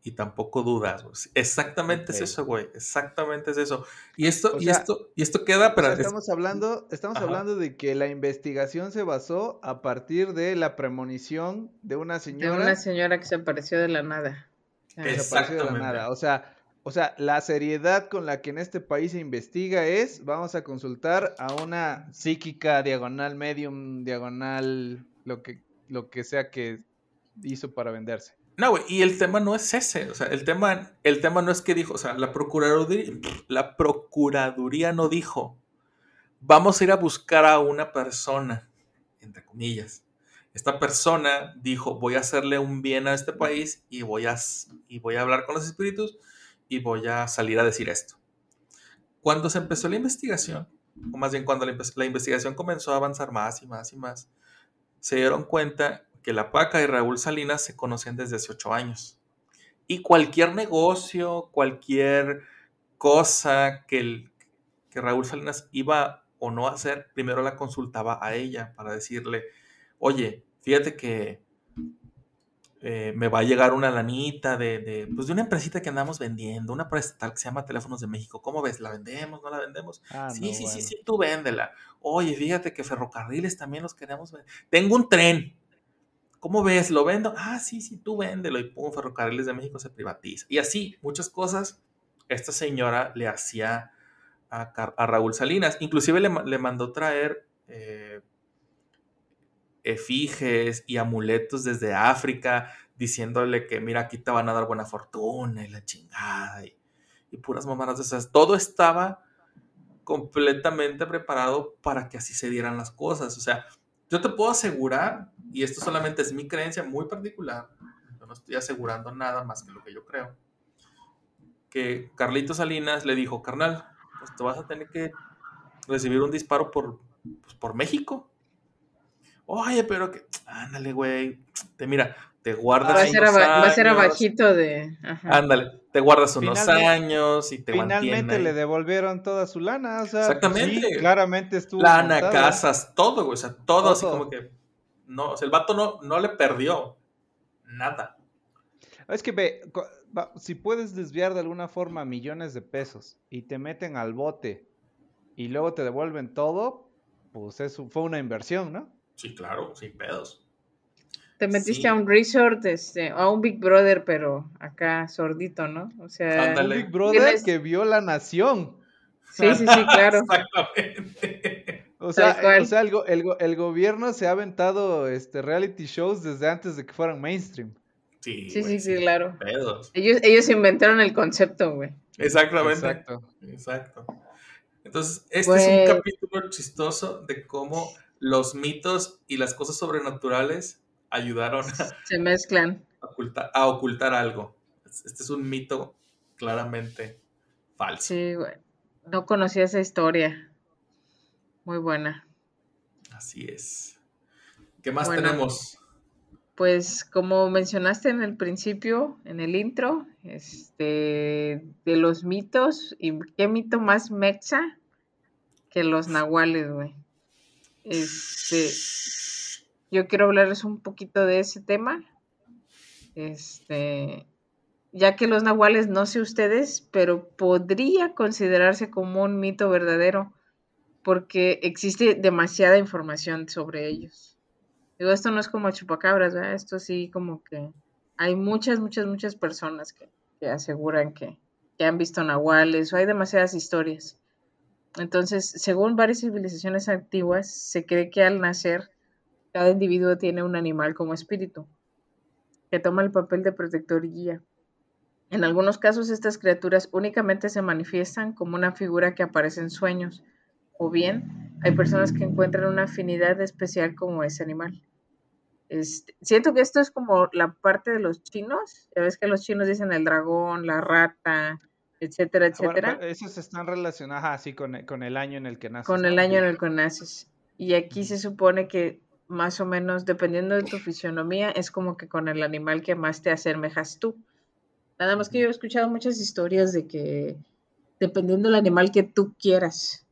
Y tampoco dudas, güey. Exactamente es eso, güey. Exactamente es eso. Y esto, O y sea, esto, y esto queda, O pero sea, es- estamos hablando, estamos Ajá. hablando de que la investigación se basó a partir de la premonición de una De señora una señora que se apareció de la nada. Ah, de la Exactamente. nada. O sea, o sea, la seriedad con la que en este país se investiga es, vamos a consultar a una psíquica diagonal medium, diagonal, lo que, lo que sea que hizo para venderse. No, güey, y el tema no es ese, o sea, el tema, el tema no es que dijo, o sea, la procuraduría, no dijo, vamos a ir a buscar a una persona, entre comillas. Esta persona dijo, voy a hacerle un bien a este país y voy a, y voy a hablar con los espíritus y voy a salir a decir esto. Cuando se empezó la investigación, o más bien cuando la, la investigación comenzó a avanzar más y más y más, se dieron cuenta que la Paca y Raúl Salinas se conocían desde hace ocho años. Y cualquier negocio, cualquier cosa que, el, que Raúl Salinas iba o no a hacer, primero la consultaba a ella para decirle, oye, fíjate que eh, me va a llegar una lanita de, de, pues de una empresita que andamos vendiendo, una empresa tal que se llama Teléfonos de México. ¿Cómo ves? ¿La vendemos? ¿No la vendemos? Ah, sí, no, sí, bueno. sí, sí, tú véndela. Oye, fíjate que ferrocarriles también los queremos vender. Tengo un tren. ¿Cómo ves? ¿Lo vendo? Ah, sí, sí, tú véndelo. Y pum, Ferrocarriles de México se privatiza. Y así, muchas cosas, esta señora le hacía a, Raúl Salinas. Inclusive le, ma- le mandó traer eh, efiges y amuletos desde África, diciéndole que, mira, aquí te van a dar buena fortuna y la chingada. Y, y puras mamadas de esas. Todo estaba completamente preparado para que así se dieran las cosas. O sea, yo te puedo asegurar, y esto solamente es mi creencia muy particular, yo no estoy asegurando nada más que lo que yo creo, que Carlito Salinas le dijo, carnal, pues te vas a tener que recibir un disparo por, pues, por México. Oye, pero que, ándale, güey, te mira, te guardas Va a ser, unos va a ser abajito de... Ajá. Ándale, te guardas unos Finalmente- años y te Finalmente mantienen le devolvieron toda su lana, o sea, Exactamente. sí, claramente estuvo lana, montado. casas, todo, güey. O sea, todo, así como que. No, o sea, el vato no, no le perdió nada. Es que ve, si puedes desviar de alguna forma millones de pesos y te meten al bote y luego te devuelven todo, pues eso fue una inversión, ¿no? Sí, claro, sin pedos. Te metiste Sí. a un resort, este, a un Big Brother, pero acá sordito, ¿no? O sea, Ándale. Big Brother Tienes- que vio la nación. sí, sí, sí, claro. Exactamente. O sea, o sea el, el el gobierno se ha aventado este, reality shows desde antes de que fueran mainstream. Sí, Sí, güey, sí, sí, claro. Pedos. Ellos, ellos inventaron el concepto, güey. Exactamente. Exacto. Exacto. Entonces, este es un Güey. capítulo chistoso de cómo los mitos y las cosas sobrenaturales ayudaron a Se mezclan. ocultar, a ocultar algo. Este es un mito claramente falso. Sí, güey. No conocía esa historia. Muy buena. Así es. ¿Qué más Bueno. tenemos? Pues como mencionaste en el principio, en el intro, este, de los mitos, ¿y qué mito más mexa que los nahuales, güey? Este, yo quiero hablarles un poquito de ese tema. Este, ya que los nahuales, no sé ustedes, pero podría considerarse como un mito verdadero, porque existe demasiada información sobre ellos. Digo, esto no es como chupacabras, ¿verdad? Esto sí como que hay muchas, muchas, muchas personas que, que aseguran que, que han visto nahuales o hay demasiadas historias. Entonces, según varias civilizaciones antiguas, se cree que al nacer cada individuo tiene un animal como espíritu, que toma el papel de protector y guía. En algunos casos, estas criaturas únicamente se manifiestan como una figura que aparece en sueños, o bien hay personas que encuentran una afinidad especial como ese animal. Este, siento que esto es como la parte de los chinos. Ya ves que los chinos dicen el dragón, la rata, etcétera, Ah, bueno, etcétera, pero esos están relacionados así con, con el año en el que naces. con el año en el que naces. Y aquí se supone que más o menos, dependiendo de tu fisionomía, es como que con el animal que más te asemejas tú. Nada más que yo he escuchado muchas historias de que dependiendo del animal que tú quieras,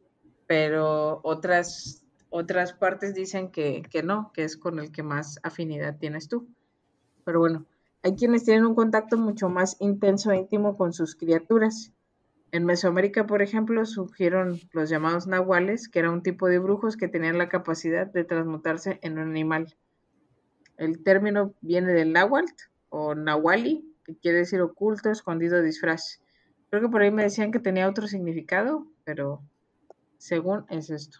pero otras, otras partes dicen que, que no, que es con el que más afinidad tienes tú. Pero bueno, hay quienes tienen un contacto mucho más intenso e íntimo con sus criaturas. En Mesoamérica, por ejemplo, surgieron los llamados nahuales, que era un tipo de brujos que tenían la capacidad de transmutarse en un animal. El término viene del náhuatl o nahuali, que quiere decir oculto, escondido, disfraz. Creo que por ahí me decían que tenía otro significado, pero según es esto.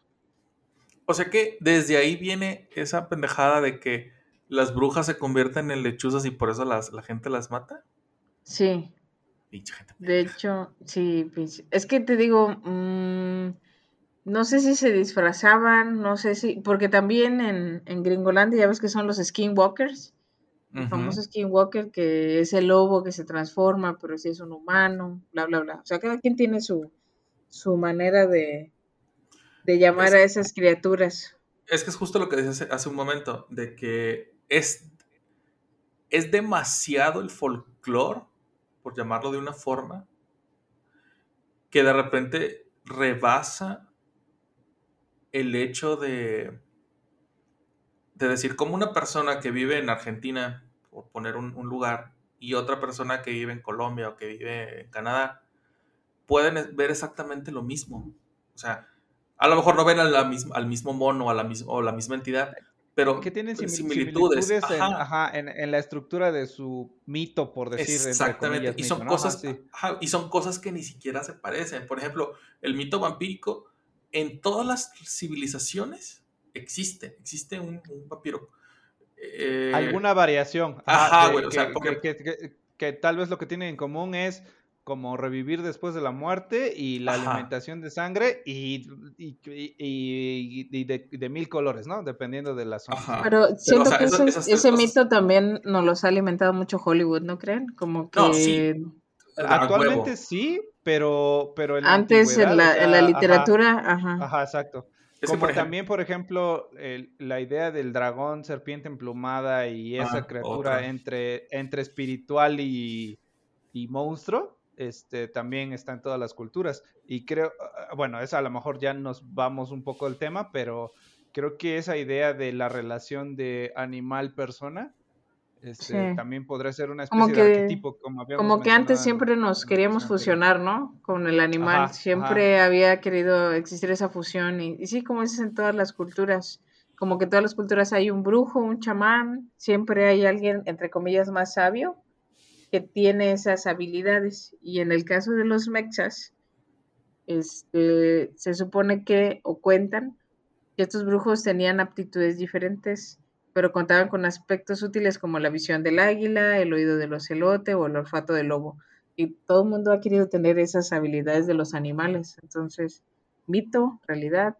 O sea que desde ahí viene esa pendejada de que las brujas se convierten en lechuzas y por eso las, la gente las mata. Sí. Pinche gente. De hecho, sí, pinche- es que te digo, mm, no sé si se disfrazaban, no sé si, porque también en, en Gringolandia ya ves que son los skinwalkers, el Ujú. famoso skinwalker que es el lobo que se transforma, pero sí es un humano, bla, bla, bla. O sea, cada quien tiene su, su manera de, de llamar Es- a esas criaturas. Es que es justo lo que decía hace, hace un momento, de que es, es demasiado el folclore, por llamarlo de una forma, que de repente rebasa el hecho de, de decir cómo una persona que vive en Argentina, por poner un, lugar, y otra persona que vive en Colombia o que vive en Canadá, pueden ver exactamente lo mismo. O sea, a lo mejor no ven al mismo mono a la o la misma entidad, pero Que tienen simil- similitudes. similitudes, en, ajá. en- en la estructura de su mito, por decir. Exactamente. comillas, Y son cosas, ajá, y son cosas que ni siquiera se parecen. Por ejemplo, el mito vampírico en todas las civilizaciones existe. Existe un, un vampiro. Eh, Alguna variación. ajá, güey, o sea, que, porque- que- que- que tal vez lo que tienen en común es como revivir después de la muerte y la Ajá. alimentación de sangre y, y, y- y- y de, de mil colores, ¿no? Dependiendo de la zona. Ajá. Pero siento sea, que esas- ese, esas tres ese cosas- mito también nos los ha alimentado mucho Hollywood, ¿no creen? Como que No, sí. a Actualmente huevo. sí, pero, pero en la antes en la, o en la sea, ajá, literatura, ajá. Ajá, exacto. Es Como por ejemplo- también, por ejemplo, el- la idea del dragón, serpiente emplumada y esa Ah, criatura otra. entre, entre espiritual y, y monstruo, este, también está en todas las culturas. Y creo, ah, bueno, esa a lo mejor ya nos vamos un poco del tema, pero creo que esa idea de la relación de animal-persona este, Sí. también podría ser una Como especie de que- arquetipo, como Como que antes siempre nos queríamos fusionar, ¿no? Con el animal. Ajá, siempre había querido existir esa fusión. Y, y sí, como dices en todas las culturas. Como que en todas las culturas hay un brujo, un chamán. Siempre hay alguien, entre comillas, más sabio que tiene esas habilidades. Y en el caso de los mexas, este, se supone que, o cuentan, que estos brujos tenían aptitudes diferentes, pero contaban con aspectos útiles como la visión del águila, el oído del ocelote o el olfato del lobo. Y todo el mundo ha querido tener esas habilidades de los animales. Entonces, mito, realidad.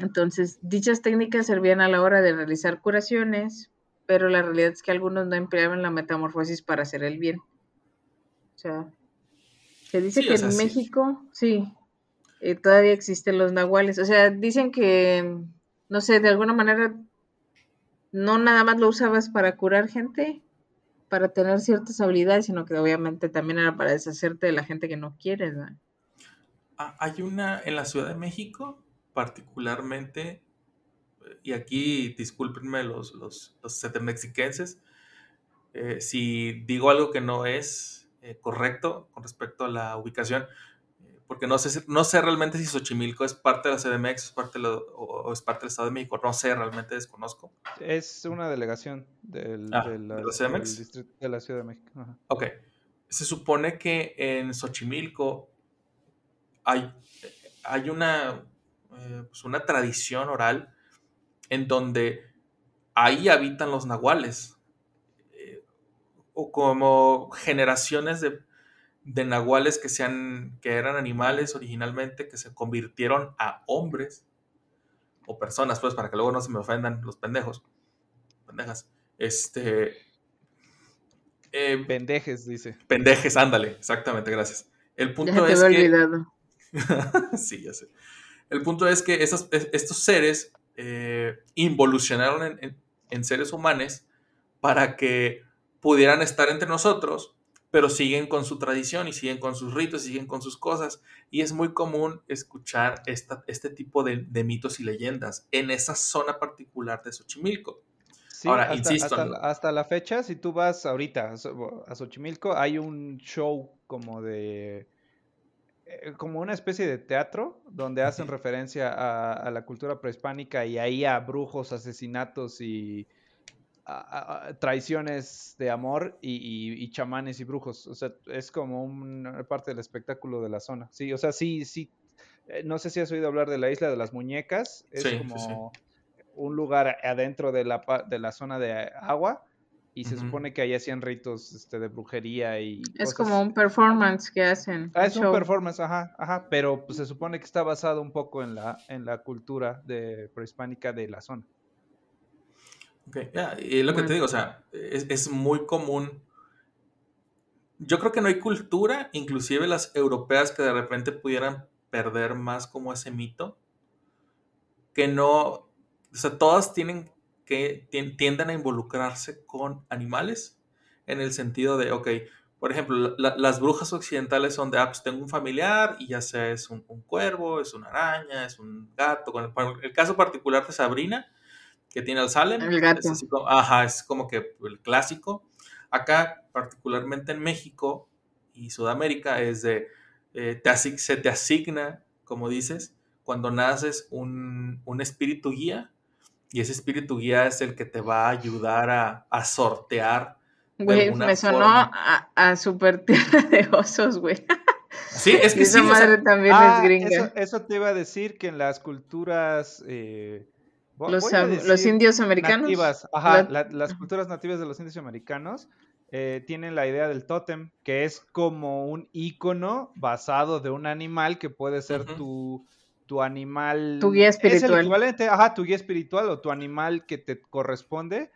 Entonces, dichas técnicas servían a la hora de realizar curaciones, pero la realidad es que algunos no empleaban la metamorfosis para hacer el bien. O sea, se dice Sí, que o sea, en. México, sí, eh, todavía existen los nahuales. O sea, dicen que, no sé, de alguna manera, no nada más lo usabas para curar gente, para tener ciertas habilidades, sino que obviamente también era para deshacerte de la gente que no quieres. Ah, Hay una en la Ciudad de México, particularmente, y aquí discúlpenme los, los, los setemexiquenses, eh, si digo algo que no es eh, correcto con respecto a la ubicación, eh, porque no sé, no sé realmente si Xochimilco es parte de la CDMX es parte de la- o, o es parte del Estado de México, no sé, realmente desconozco. Es una delegación del, Ah, de, la, ¿de la CDMX? distrito de la Ciudad de México. Ajá. Ok, se supone que en Xochimilco hay, hay una, eh, pues una tradición oral en donde ahí habitan los nahuales, eh, o como generaciones de, de nahuales que, sean, que eran animales originalmente, que se convirtieron a hombres o personas, pues para que luego no se me ofendan los pendejos, pendejas. Este, eh, Pendejes, dice. pendejes, ándale, exactamente, gracias. El Ya punto te es había que olvidado. sí, ya sé. El punto es que esas- estos seres eh, involucionaron en, en- en seres humanos para que pudieran estar entre nosotros, pero siguen con su tradición y siguen con sus ritos, siguen con sus cosas. Y es muy común escuchar esta- este tipo de, de mitos y leyendas en esa zona particular de Xochimilco. Sí, Ahora, hasta, insisto, hasta, ¿no? la- hasta la fecha, si tú vas ahorita a Xochimilco, hay un show como de... eh, como una especie de teatro donde hacen referencia a, a la cultura prehispánica y ahí a brujos, asesinatos y a- a- a traiciones de amor y, y- y chamanes y brujos. O sea, es como una parte del espectáculo de la zona. Sí, o sea, sí, sí. eh, No sé si has oído hablar de la isla de las muñecas. Es Sí, sí, como un lugar adentro de la, de la zona de agua y se supone que ahí hacían ritos este, de brujería y Es cosas- como un performance que hacen. Ah, es un performance, ajá, ajá, pero pues, se supone que está basado un poco en la, en la cultura de prehispánica de la zona. Ok, ya, y lo que Bueno. te digo, o sea, es, es muy común. Yo creo que no hay cultura, inclusive las europeas, que de repente pudieran perder más como ese mito, que no, o sea, todas tienen que, tien- tienden a involucrarse con animales, en el sentido de, ok, por ejemplo, la- la- las brujas occidentales son de, ah, pues tengo un familiar y ya sea es un, un cuervo, es una araña, es un gato, con el, el caso particular de Sabrina, que tiene al Salem. El gato. Es como- ajá, es como que el clásico. Acá, particularmente en México y Sudamérica, es de, eh, te se te asigna, como dices, cuando naces un, un espíritu guía, y ese espíritu guía es el que te va a ayudar a, a sortear. de Güey, me sonó forma. a, a super tierra de osos, güey. Sí, es que sí, esa o sea, madre también Ah, es gringa. Eso, eso te iba a decir que en las culturas... eh, Los, indios americanos. Nativas, ajá, La- la- las culturas nativas de los indios americanos eh, tienen la idea del tótem, que es como un ícono basado de un animal que puede ser tu, tu animal. Tu guía Es espiritual. el equivalente, ajá, tu guía espiritual o tu animal que te corresponde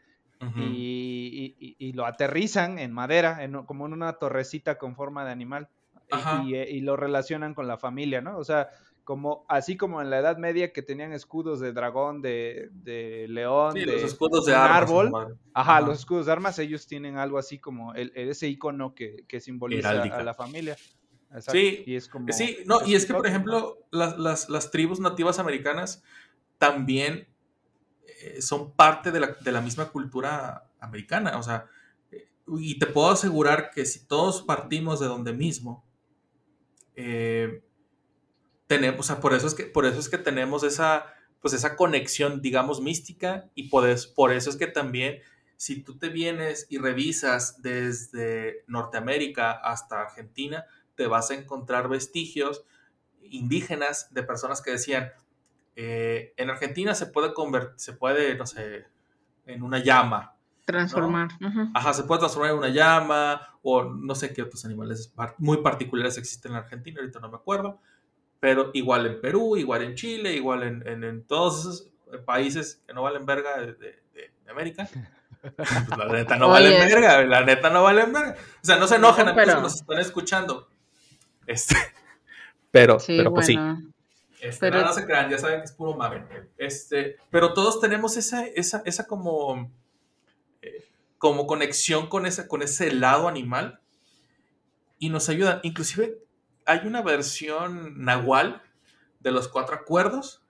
y, y- y- y lo aterrizan en madera, en, como en una torrecita con forma de animal. y- Ajá. Y, eh, y lo relacionan con la familia, ¿no? O sea, como, así como en la Edad Media que tenían escudos de dragón, de, de león, Sí, de los escudos de un armas, árbol. Ajá, Ajá. los escudos de armas, ellos tienen algo así como el, el- ese icono que, que simboliza Heráldica. a la familia. Exacto, Sí, y es como... Sí, no, y es que, por ejemplo, las, las- las tribus nativas americanas también eh, son parte de la, de la misma cultura americana. O sea, eh, y te puedo asegurar que si todos partimos de donde mismo, eh, tenemos, o sea, por eso es que, por eso es que tenemos esa, pues esa conexión, digamos, mística, y por eso, por eso es que también, si tú te vienes y revisas desde Norteamérica hasta Argentina, te vas a encontrar vestigios indígenas de personas que decían, eh, en Argentina se puede convertir, se puede, no sé, en una llama, Transformar. Ajá, se puede transformar en una llama o no sé qué otros animales muy particulares existen en Argentina, ahorita no me acuerdo, pero igual en Perú, igual en Chile, igual en, en- en todos esos países que no valen verga de, de- América. Pues la neta no Oye. valen verga, la neta no valen verga. O sea, no se enojen No, amigos pero- que nos están escuchando. Este, pero, Sí, pero pues sí. Este, Pero- no, no se crean, ya saben que es puro mame. Este, pero todos tenemos esa, esa, esa como, eh, como conexión con ese, con ese lado animal y nos ayudan. Inclusive hay una versión nahual de los cuatro acuerdos,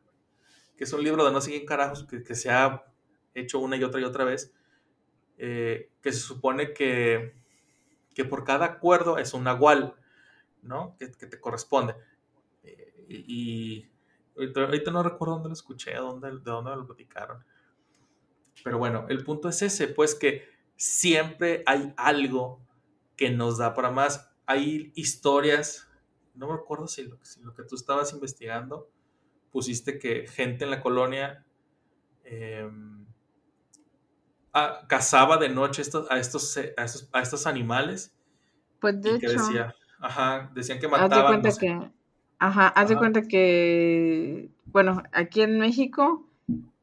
que es un libro de no sé quién carajos que, que se ha hecho una y otra y otra vez, eh, que se supone que, que por cada acuerdo es un nahual, ¿no? Que, que te corresponde. Eh, y y ahorita, ahorita no recuerdo dónde lo escuché, dónde, de dónde lo platicaron. Pero bueno, el punto es ese, pues que siempre hay algo que nos da para más. Hay historias, no me acuerdo si lo, si lo que tú estabas investigando, pusiste que gente en la colonia eh, ah, cazaba de noche estos, a, estos, a, estos, a estos animales Pues de y que hecho, decía, ajá, decían que haz de mataban. cuenta no sé, que, ajá, haz de cuenta que, bueno, aquí en México,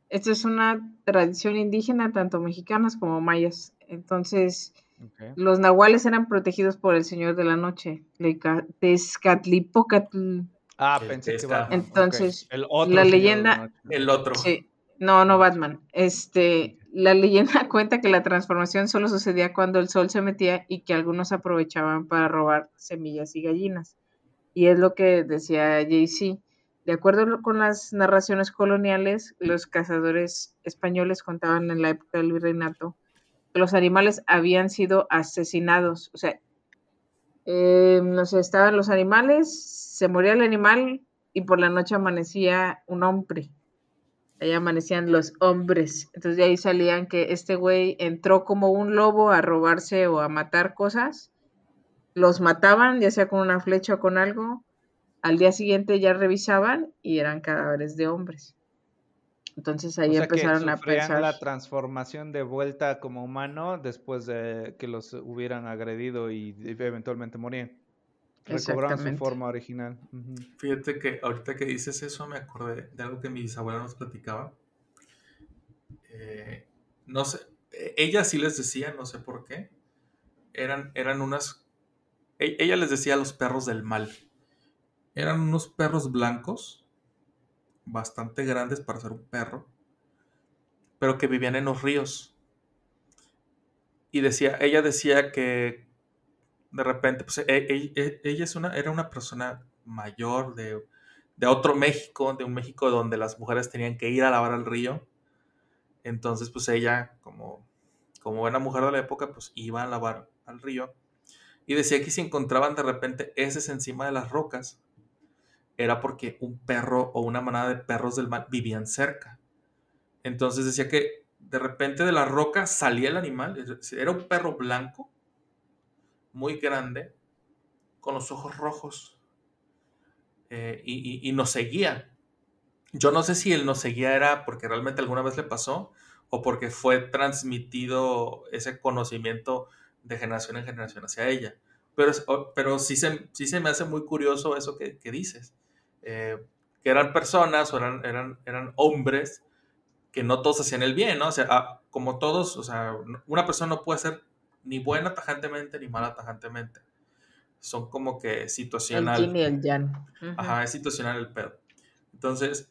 esto es una tradición indígena, tanto mexicanas como mayas. Entonces, los nahuales eran protegidos por el Señor de la Noche, Tezcatlipocatl. Ah, El pensé que ok. Entonces, El otro la leyenda- el otro. Sí, no, no Batman. Este, la leyenda cuenta que la transformación solo sucedía cuando el sol se metía y que algunos aprovechaban para robar semillas y gallinas. Y es lo que decía Jay-Z. De acuerdo con las narraciones coloniales, los cazadores españoles contaban en la época del virreinato que los animales habían sido asesinados. O sea, eh, no sé, estaban los animales, se moría el animal y por la noche amanecía un hombre. Ahí amanecían los hombres. Entonces de ahí salían que este güey entró como un lobo a robarse o a matar cosas. Los mataban, ya sea con una flecha o con algo. Al día siguiente ya revisaban y eran cadáveres de hombres. Entonces O ahí sea que empezaron a pensar. la transformación de vuelta como humano después de que los hubieran agredido y eventualmente morían. Recobraron su forma original. Fíjate que ahorita que dices eso me acordé de algo que mi bisabuela nos platicaba. Eh, no sé, eh, ella sí les decía, no sé por qué, eran, eran unas, e- ella les decía los perros del mal. Eran unos perros blancos, bastante grandes para ser un perro, pero que vivían en los ríos. Y decía, ella decía que de repente, pues e- e- e- ella es una, era una persona mayor de, de otro México, de un México donde las mujeres tenían que ir a lavar al río. Entonces, pues ella, como, como buena mujer de la época, pues iba a lavar al río. Y decía que si encontraban de repente heces encima de las rocas, era porque un perro o una manada de perros del mal vivían cerca. Entonces decía que de repente de la roca salía el animal, era un perro blanco, muy grande, con los ojos rojos, eh, y, y- nos seguía. Yo no sé si él nos seguía era porque realmente alguna vez le pasó o porque fue transmitido ese conocimiento de generación en generación hacia ella. Pero, pero sí, se, sí se me hace muy curioso eso que, que dices, eh, que eran personas o eran, eran, eran hombres que no todos hacían el bien, ¿no? O sea, ah, como todos, o sea, una persona no puede ser ni buena tajantemente ni mala tajantemente. Son como que El situacional. yin y el. Ujú. Ajá, es situacional el pedo. Entonces,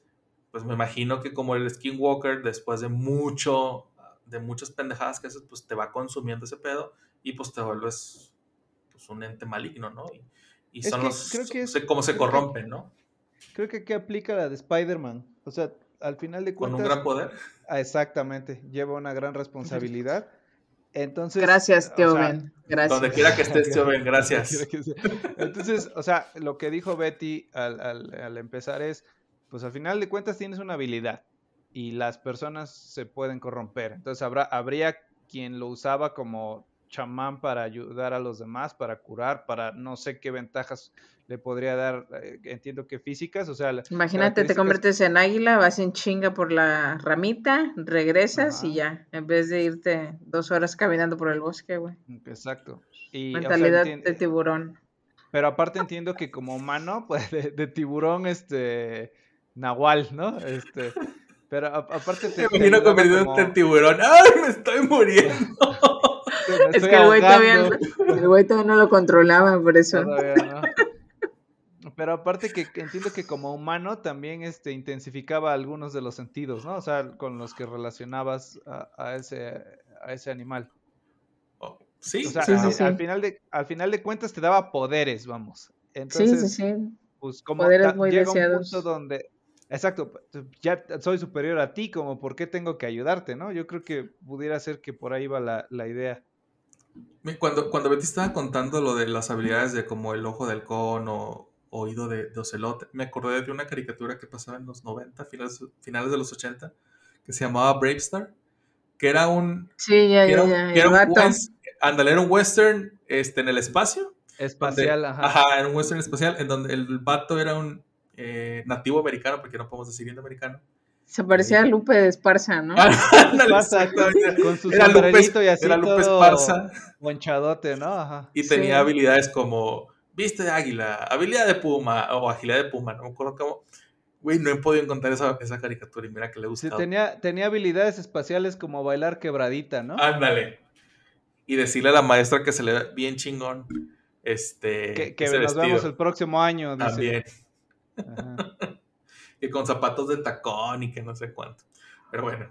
pues me imagino que como el skinwalker, después de mucho, de muchas pendejadas que haces, pues te va consumiendo ese pedo y pues te vuelves pues, un ente maligno, ¿no? Y, y Es son que los, creo que es- sé cómo se que- corrompen, ¿no? Creo que aquí aplica la de Spider-Man. O sea, al final de Con cuentas. un gran poder. Ah, Exactamente, lleva una gran responsabilidad. Entonces, Gracias, o tío sea, Ben. Gracias. Donde quiera que estés, tío Ben, gracias. Entonces, o sea, lo que dijo Betty al, al- al empezar es, pues al final de cuentas tienes una habilidad y las personas se pueden corromper. Entonces habrá, habría quien lo usaba como chamán para ayudar a los demás, para curar, para no sé qué ventajas le podría dar, eh, entiendo que físicas, o sea, la- Imagínate, te conviertes en águila, vas en chinga por la ramita, regresas y ya, en vez de irte dos horas caminando por el bosque, güey. Exacto. Y, o sea, Mentalidad de tiburón. Pero aparte entiendo que como humano, pues de, de tiburón, este, nahual, ¿no? Este, pero a- aparte te, Me imagino como- en tiburón. ¡Ay, me estoy muriendo! Es que el güey, todavía, el güey todavía no lo controlaba, por eso. Todavía no. Pero aparte que entiendo que como humano también este, intensificaba algunos de los sentidos, ¿no? O sea, con los que relacionabas a, a ese, a ese animal. Oh, sí, O sea, Sí, sí, al, sí. al final de, al final de cuentas te daba poderes, vamos. Sí, Entonces, sí, sí. pues como Poderes muy llega deseados. un punto donde, exacto, ya soy superior a ti, como por qué tengo que ayudarte, ¿no? Yo creo que pudiera ser que por ahí va la, la idea. Cuando, cuando Betty estaba contando lo de las habilidades de como el ojo de halcón o oído de, de ocelote, me acordé de una caricatura que pasaba en los 90, finales, finales de los 80, que se llamaba Bravestar, que era un... Sí, ya, era ya, un- ya. era un ándale, era un western este, en el espacio. donde- Espacial, ajá. Ajá, era un western espacial en donde el vato era un eh, nativo americano, porque no podemos decir indoamericano. Se parecía a Lupe de Esparza, ¿no? Con su Era Lupe, y así era Lupe todo Esparza. bonchadote, ¿no? Ajá. Y tenía Sí. habilidades como viste de águila, habilidad de puma o agilidad de puma, no me acuerdo cómo. Güey, no he podido encontrar esa, esa caricatura y mira que le Sí, gusta. tenía, tenía habilidades espaciales como bailar quebradita, ¿no? Ándale. Y decirle a la maestra que se le ve bien chingón. Este. que que ese nos vestido. vemos el próximo año, dice. También. Ajá. Y con zapatos de tacón y que no sé cuánto. Pero bueno,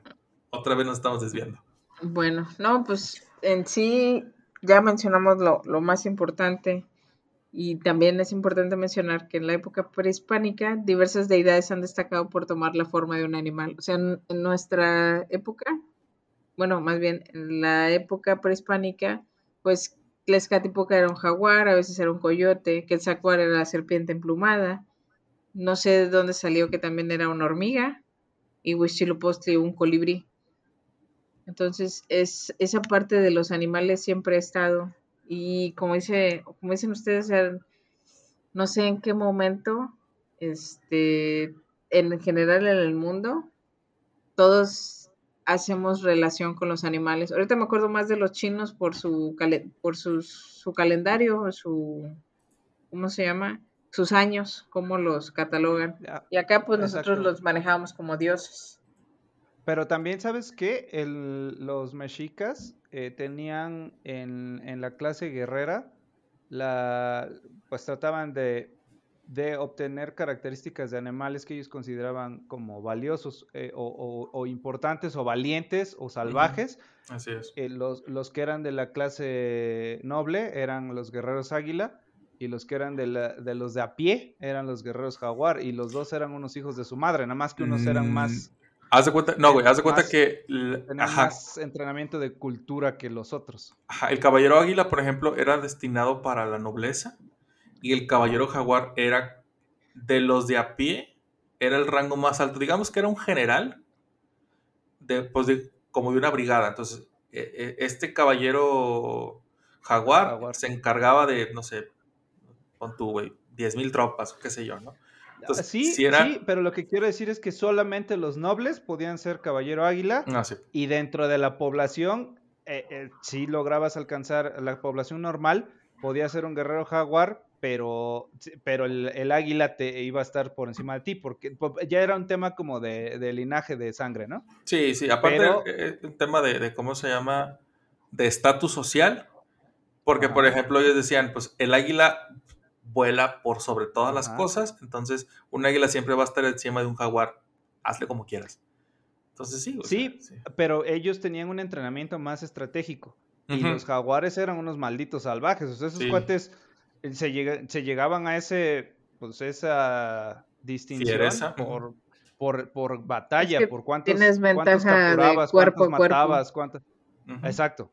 otra vez nos estamos desviando. Bueno, no, pues en sí ya mencionamos lo, lo más importante y también es importante mencionar que en la época prehispánica diversas deidades han destacado por tomar la forma de un animal. O sea, en, nuestra época, bueno, más bien en la época prehispánica, pues Tlaxcatipoca era un jaguar, a veces era un coyote, Quetzalcóatl era la serpiente emplumada, no sé de dónde salió que también era una hormiga y Huitzilopochtli un colibrí. Entonces, es, esa parte de los animales siempre ha estado. Y como dice, como dicen ustedes, no sé en qué momento, este, en general en el mundo, todos hacemos relación con los animales. Ahorita me acuerdo más de los chinos por su por sus- su calendario, su ¿cómo se llama? Sus años, cómo los catalogan. Y acá pues nosotros los manejamos como dioses. Pero también, ¿sabes qué? El- los mexicas eh, tenían en, en la clase guerrera, la, pues trataban de, de obtener características de animales que ellos consideraban como valiosos eh, o, o- o importantes o valientes o salvajes. Así es. Eh, los, los que eran de la clase noble eran los guerreros águila y los que eran de, la- de los de a pie eran los guerreros jaguar y los dos eran unos hijos de su madre, nada más que unos eran Mm, más... Haz de cuenta, no, güey, haz de cuenta más- que ajá, más entrenamiento de cultura que los otros. ajá, el caballero águila, por ejemplo, era destinado para la nobleza y el caballero jaguar era de los de a pie, era el rango más alto. Digamos que era un general de, pues de, como de una brigada. Entonces, eh, eh, este caballero jaguar, Jaguar. se encargaba de, no sé, con tu, güey, 10 mil tropas o qué sé yo, ¿no? Entonces, sí, si era- sí, pero lo que quiero decir es que solamente los nobles podían ser caballero águila Ah, sí. y dentro de la población, eh, eh, si lograbas alcanzar la población normal, podía ser un guerrero jaguar, pero, pero el, el águila te iba a estar por encima de ti, porque po- ya era un tema como de, de linaje de sangre, ¿no? Sí, sí, aparte Pero- eh, un tema de, de cómo se llama, de estatus social, porque Ajá. por ejemplo ellos decían, pues el águila vuela por sobre todas las Ajá. cosas, entonces un águila siempre va a estar encima de un jaguar, hazle como quieras. Entonces sí, sea, Sí, pero ellos tenían un entrenamiento más estratégico. Y los jaguares eran unos malditos salvajes. O sea, esos Sí. cuates eh, se, llega- se llegaban a ese, pues esa distinción Fiereza, por, por, por batalla, que por cuántos, tienes cuántos de capturabas, cuerpo cuántos a cuerpo. matabas. Exacto.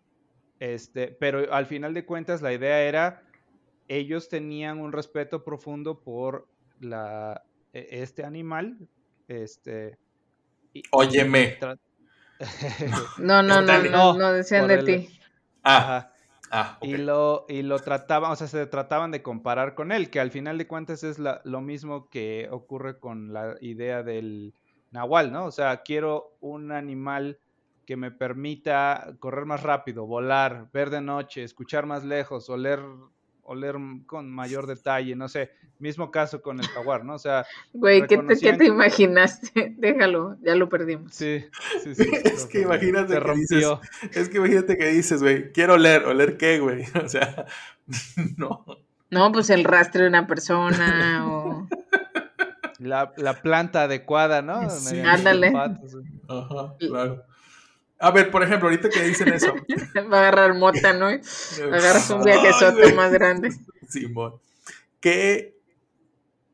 Este, pero al final de cuentas la idea era, ellos tenían un respeto profundo por la, e- este animal, este... y- Óyeme. tra- No, no, no, no, no, no decían de el- ti. Ah, Ajá. ah, ok. Y lo, y lo trataban, o sea, se trataban de comparar con él, que al final de cuentas es la- lo mismo que ocurre con la idea del nahual, ¿no? O sea, quiero un animal que me permita correr más rápido, volar, ver de noche, escuchar más lejos, oler, oler con mayor detalle, no sé. Mismo caso con el jaguar, ¿no? O sea, Güey, ¿qué te, qué te imaginaste? Déjalo, ya lo perdimos. sí, sí, sí. Es que imagínate que dices- rompió. Es que imagínate que dices, güey, quiero oler, oler qué, güey. O sea, no. No, pues el rastro de una persona o... La, la planta adecuada, ¿no? Sí. Ándale. patas, sí. Ajá, claro. A ver, por ejemplo, ahorita que dicen eso. Va a agarrar mota, ¿no? Agarras un viajezote más grande. Simón. ¿Qué,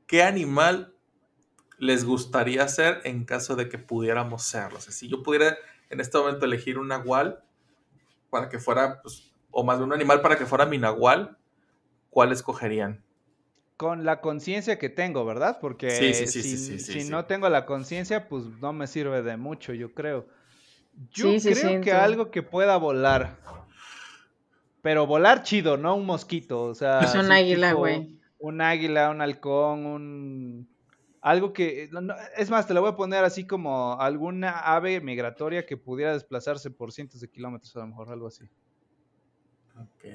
¿Qué animal les gustaría ser en caso de que pudiéramos serlo? O sea, si yo pudiera en este momento elegir un nahual para que fuera, pues, o más bien un animal para que fuera mi nahual, ¿cuál escogerían? con la conciencia que tengo, ¿verdad? Porque Sí, sí, sí, si, sí, sí, sí, si sí. no tengo la conciencia, pues no me sirve de mucho, yo creo. Yo Sí, sí, creo que algo que pueda volar. Pero volar chido, no un mosquito, o sea, Pues un águila, güey. Un águila, un halcón, un algo que no, es más, te lo voy a poner así como alguna ave migratoria que pudiera desplazarse por cientos de kilómetros, a lo mejor algo así.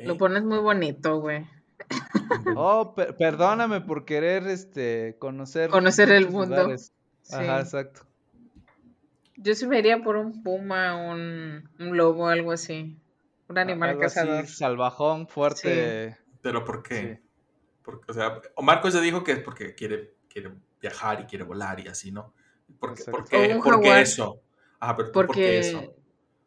Lo pones muy bonito, güey. Oh, per- perdóname por querer este conocer Conocer el mundo. Sí. Ajá, exacto. Yo sí me iría por un puma, un, un lobo, algo así. Un animal Algo así, cazador. salvajón, fuerte. ¿Pero por qué? Sí. Porque, o sea, o Marcos ya dijo que es porque quiere, quiere viajar y quiere volar y así, ¿no? ¿Por qué, por Exacto. qué- O un por qué jaguar. eso? Ah, pero tú, ¿por qué eso? Porque,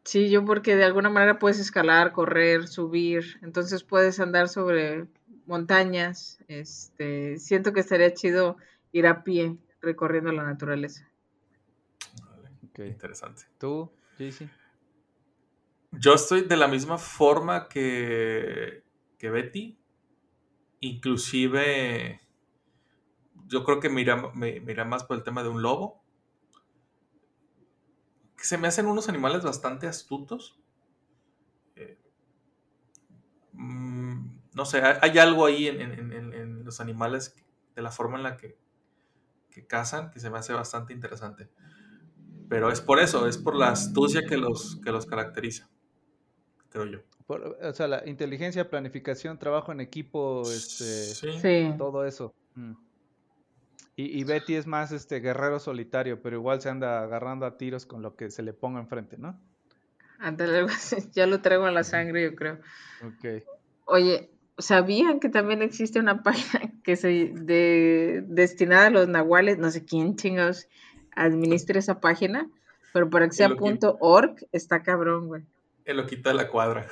sí, yo porque de alguna manera puedes escalar, correr, subir, entonces puedes andar sobre montañas. Este, siento que estaría chido ir a pie recorriendo la naturaleza. Interesante. ¿Tú, JC? Yo estoy de la misma forma que, que Betty. Inclusive, yo creo que mira, me, irá más por el tema de un lobo. Que se me hacen unos animales bastante astutos. Eh, mm, no sé, hay, hay algo ahí en, en- en- en los animales, de la forma en la que, que cazan, que se me hace bastante interesante. Pero es por eso, es por la astucia que los, que los caracteriza, creo yo. Por- o sea, la inteligencia, planificación, trabajo en equipo, este, Sí. Sí. todo eso. Mm. Y, y Betty es más este guerrero solitario, pero igual se anda agarrando a tiros con lo que se le ponga enfrente, ¿no? Así. Ya lo traigo a la sangre, yo creo. Ok. Oye, ¿sabían que también existe una página que se de destinada a los nahuales? No sé quién chingados administra esa página, pero para que sea El loquito. punto .org está cabrón, güey. El loquito de la cuadra.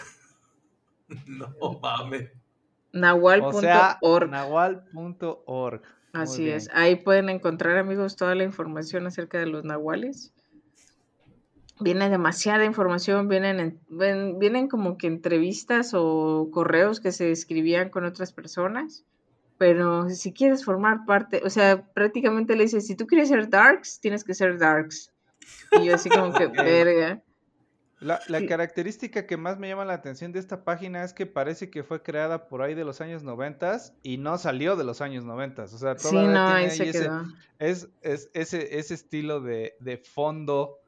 No mames. O sea, Nahual.org. nahual.org. Muy Así bien. es. Ahí pueden encontrar, amigos, toda la información acerca de los nahuales. Viene demasiada información, vienen, en- ven- vienen como que entrevistas o correos que se escribían con otras personas. Pero si quieres formar parte, o sea, prácticamente le dices, si tú quieres ser darks, tienes que ser darks. Y yo así como que, verga. La, la Sí. característica que más me llama la atención de esta página es que parece que fue creada por ahí de los años 90 y no salió de los años 90. O sea, Sí, todavía no, tiene ahí ahí se ese, quedó. es, es ese, ese estilo de, de fondo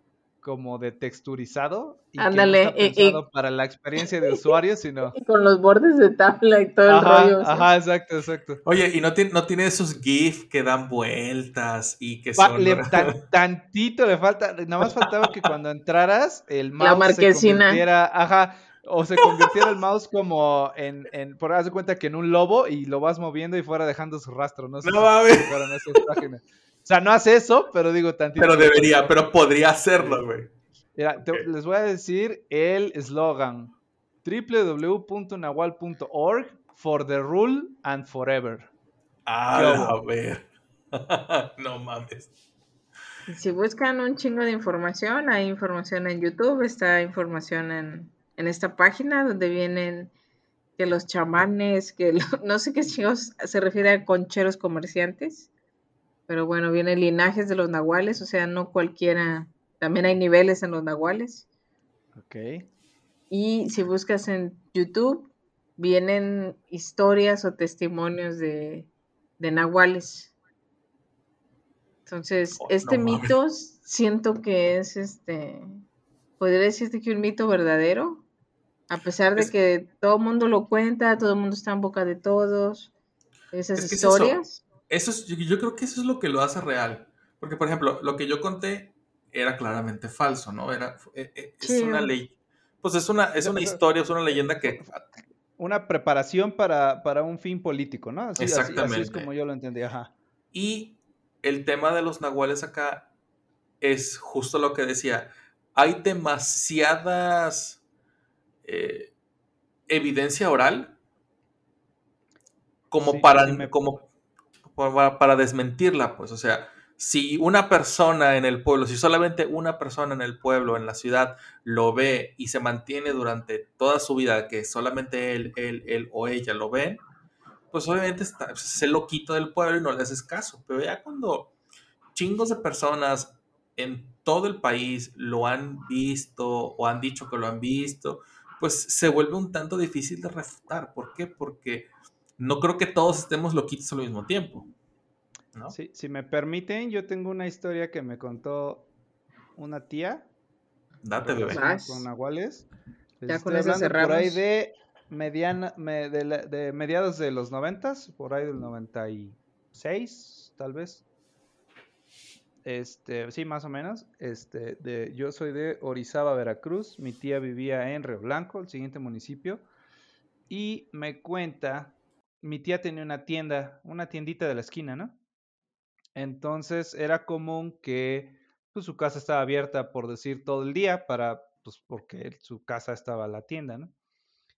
como de texturizado y Ándale, que no está y- y- pensado para la experiencia de usuario, sino... Y con los bordes de tabla y todo el rollo. ajá, exacto, exacto. Oye, y no tiene, no tiene esos GIF que dan vueltas y que Pa- son. le- tan- tantito le falta, nada más faltaba que cuando entraras el mouse La se convirtiera, ajá, o se convirtiera el mouse como en, en por haz de cuenta que en un lobo y lo vas moviendo y fuera dejando su rastro, no sé No si mames. fueran esas páginas. O sea, no hace eso, pero digo tantito. Pero debería, pero podría hacerlo, güey. Mira, te- les voy a decir el eslogan www.nahual.org for the rule and forever. Ah, ¿Qué a ver. no mames. Si buscan un chingo de información, hay información en YouTube, está información en, en esta página donde vienen que los chamanes, que lo- no sé qué chingos se refiere a concheros comerciantes, pero bueno, vienen linajes de los nahuales, o sea, no cualquiera, también hay niveles en los nahuales. Ok. Y si buscas en YouTube, vienen historias o testimonios de, de nahuales. Entonces, Oh, este no mito siento que es este, podría decirte que un mito verdadero, a pesar de Es- que todo el mundo lo cuenta, todo el mundo está en boca de todos, esas Es que historias. Eso es, yo, yo creo que eso es lo que lo hace real. Porque, por ejemplo, lo que yo conté era claramente falso, ¿no? Era, eh, eh, es Sí. una ley. Pues es una, es una historia, es una leyenda que. Una preparación para, para un fin político, ¿no? Así, así- así es Exactamente. como yo lo entendí, ajá. Y el tema de los nahuales acá es justo lo que decía. Hay demasiadas eh, evidencia oral como Sí, para sí me- como para, desmentirla, pues, o sea, si una persona en el pueblo, si solamente una persona en el pueblo, en la ciudad, lo ve y se mantiene durante toda su vida, que solamente él, él, él o ella lo ven, pues obviamente está, es el loquito del pueblo y no le haces caso. Pero ya cuando chingos de personas en todo el país lo han visto o han dicho que lo han visto, pues se vuelve un tanto difícil de refutar. ¿Por qué? Porque no creo que todos estemos loquitos al mismo tiempo. ¿no? Sí, si me permiten, yo tengo una historia que me contó una tía Date, bebé. Con nahuales. Les Ya con eso hablando por ahí cerramos. de mediana, me- de, la- de mediados de los noventas, por ahí del 96, tal vez. Este, sí, más o menos. Este, de, yo soy de Orizaba, Veracruz. Mi tía vivía en Río Blanco, el siguiente municipio. Y me cuenta, mi tía tenía una tienda, una tiendita de la esquina, ¿no? Entonces era común que pues, su casa estaba abierta, por decir, todo el día, para, pues, porque su casa estaba la tienda, ¿no?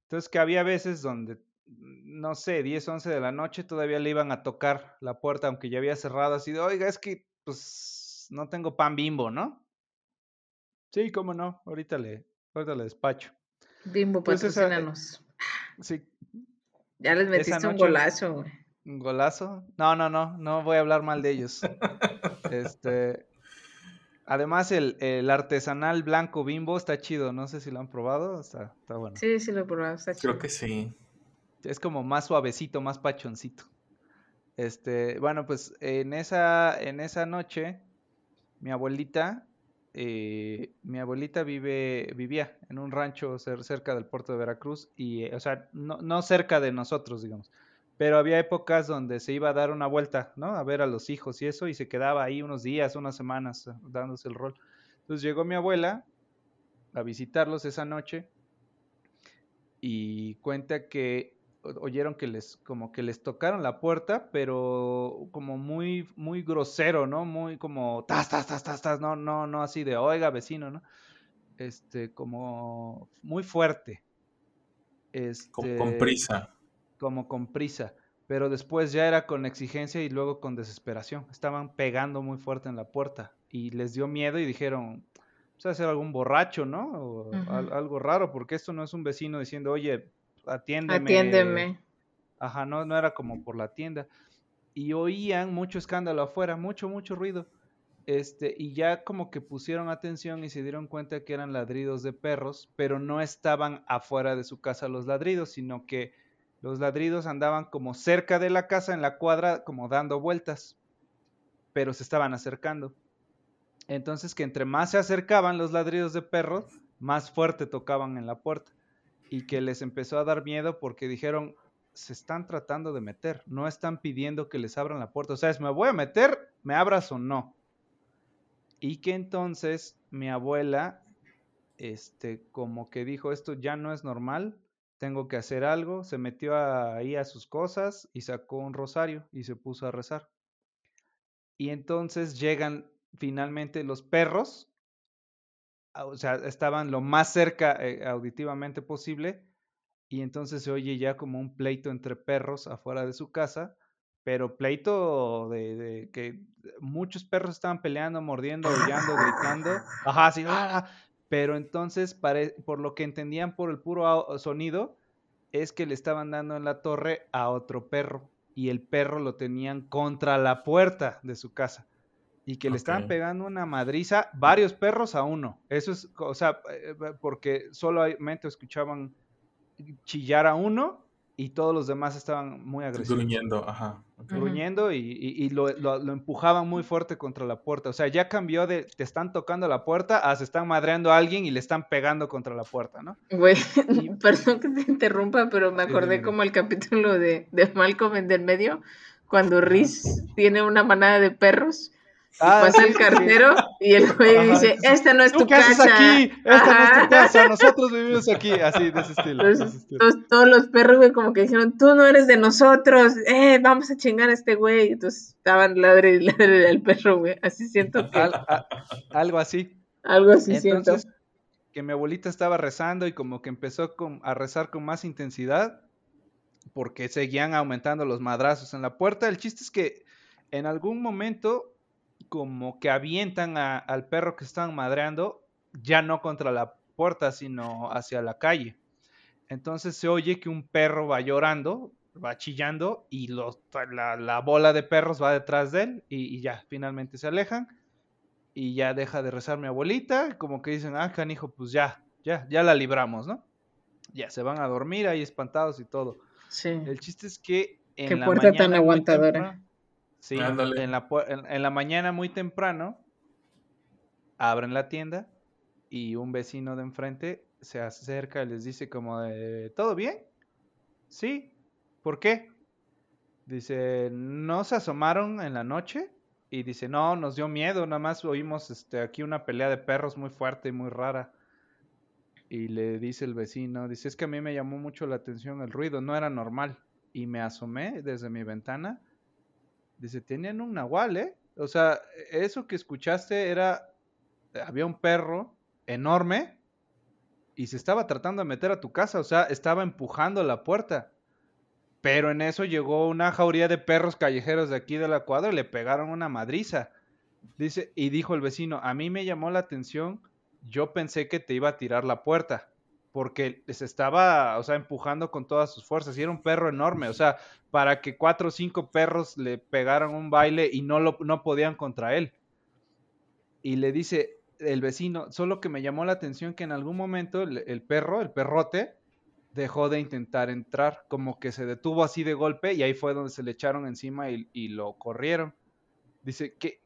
Entonces que había veces donde, mm, no sé, 10, 11 de la noche todavía le iban a tocar la puerta, aunque ya había cerrado, así de, oiga, es que, pues, no tengo pan bimbo, ¿no? Sí, cómo no, ahorita le, ahorita le despacho. Bimbo, Pues esa- patrocínanos. Sí, Ya les metiste un golazo, güey. un golazo. No, no, no, no voy a hablar mal de ellos. Este, además el, el artesanal blanco bimbo está chido, no sé si lo han probado, está, está bueno. Sí, sí lo he probado, está chido. Creo que sí. Es como más suavecito, más pachoncito. Este, bueno, pues en esa, en esa noche, mi abuelita eh, mi abuelita vive, vivía en un rancho cer- cerca del puerto de Veracruz y, eh, o sea, no, no cerca de nosotros, digamos. Pero había épocas donde se iba a dar una vuelta, ¿no? A ver a los hijos y eso, y se quedaba ahí unos días, unas semanas, eh, dándose el rol. Entonces llegó mi abuela a visitarlos esa noche y cuenta que oyeron que les como que les tocaron la puerta, pero como muy muy grosero, ¿no? Muy como tas tas tas tas tas, no no no así de, "Oiga, vecino", ¿no? Este como muy fuerte. Con, Este con prisa. como con prisa, pero después ya era con exigencia y luego con desesperación. Estaban pegando muy fuerte en la puerta y les dio miedo y dijeron, pues a ser algún borracho, ¿no? O algo raro, porque esto no es un vecino diciendo, oye, atiéndeme. Atiéndeme. Ajá, no, no era como por la tienda. Y oían mucho escándalo afuera, mucho, mucho ruido. Este, y ya como que pusieron atención y se dieron cuenta que eran ladridos de perros, pero no estaban afuera de su casa los ladridos, sino que los ladridos andaban como cerca de la casa, en la cuadra, como dando vueltas, pero se estaban acercando. Entonces que entre más se acercaban los ladridos de perros, más fuerte tocaban en la puerta. Y que les empezó a dar miedo porque dijeron, se están tratando de meter, no están pidiendo que les abran la puerta. O sea, es, me voy a meter, me abras o no. Y que entonces mi abuela, este, como que dijo, esto ya no es normal, tengo que hacer algo, se metió ahí a sus cosas y sacó un rosario y se puso a rezar. Y entonces llegan finalmente los perros, o sea, estaban lo más cerca eh, auditivamente posible, y entonces se oye ya como un pleito entre perros afuera de su casa, pero pleito de, de que muchos perros estaban peleando, mordiendo, aullando, gritando, ajá, así, "Ah", pero entonces, pare- por lo que entendían por el puro sonido, es que le estaban dando en la torre a otro perro, y el perro lo tenían contra la puerta de su casa. Y que le estaban pegando una madriza, varios perros a uno. Eso es, o sea, eh, eh, porque solamente escuchaban chillar a uno y todos los demás estaban muy agresivos. Gruñendo, ajá. ok. Ujú. Gruñendo y, y- y lo, lo- lo empujaban muy fuerte contra la puerta. O sea, ya cambió de te están tocando la puerta a se están madreando a alguien y le están pegando contra la puerta, ¿no? Güey, Y- perdón que te interrumpa, pero me acordé como el capítulo de, de Malcolm en del medio, cuando Riz tiene una manada de perros, Ah, pasa sí, el sí. cartero y el güey dice, esta no es ¿Tú tu haces casa. aquí? Esta no es tu casa, nosotros vivimos aquí. Así, de ese estilo. de ese Entonces, estilo. todos, todos los perros, güey, como que dijeron, tú no eres de nosotros, eh, vamos a chingar a este güey. Entonces estaban ladre y ladre al perro, güey. Así siento que Al- a- algo así. algo así siento. Entonces, que mi abuelita estaba rezando y como que empezó con- a rezar con más intensidad porque seguían aumentando los madrazos en la puerta. El chiste es que en algún momento como que avientan a- al perro que estaban madreando, ya no contra la puerta, sino hacia la calle. Entonces se oye que un perro va llorando, va chillando y los- la, la bola de perros va detrás de él y, y ya, finalmente se alejan y ya deja de rezar mi abuelita, como que dicen, ah, canijo, pues ya, ya, ya la libramos, ¿no? Ya se van a dormir ahí espantados y todo. Sí. El chiste es que en Qué la puerta tan mañana aguantadora. temprano- sí, Ándale. en la, pu- en- en la mañana muy temprano abren la tienda y un vecino de enfrente se acerca y les dice como de, ¿todo bien? Sí. ¿Por qué? Dice, ¿no se asomaron en la noche? Y dice, no, nos dio miedo, nada más oímos este, aquí una pelea de perros muy fuerte y muy rara. Y le dice el vecino, dice, es que a mí me llamó mucho la atención el ruido, no era normal. Y me asomé desde mi ventana. Dice, tenían un nahual, ¿eh? O sea, eso que escuchaste era, había un perro enorme y se estaba tratando de meter a tu casa, o sea, estaba empujando la puerta. Pero en eso llegó una jauría de perros callejeros de aquí de la cuadra y le pegaron una madriza. Dice, y dijo el vecino, a mí me llamó la atención, yo pensé que te iba a tirar la puerta, porque se estaba, o sea, empujando con todas sus fuerzas, y era un perro enorme, o sea, para que cuatro o cinco perros le pegaran un baile y no, lo, no podían contra él. Y le dice el vecino, solo que me llamó la atención que en algún momento el, perro, el perrote, dejó de intentar entrar, como que se detuvo así de golpe y ahí fue donde se le echaron encima y, y lo corrieron. Dice que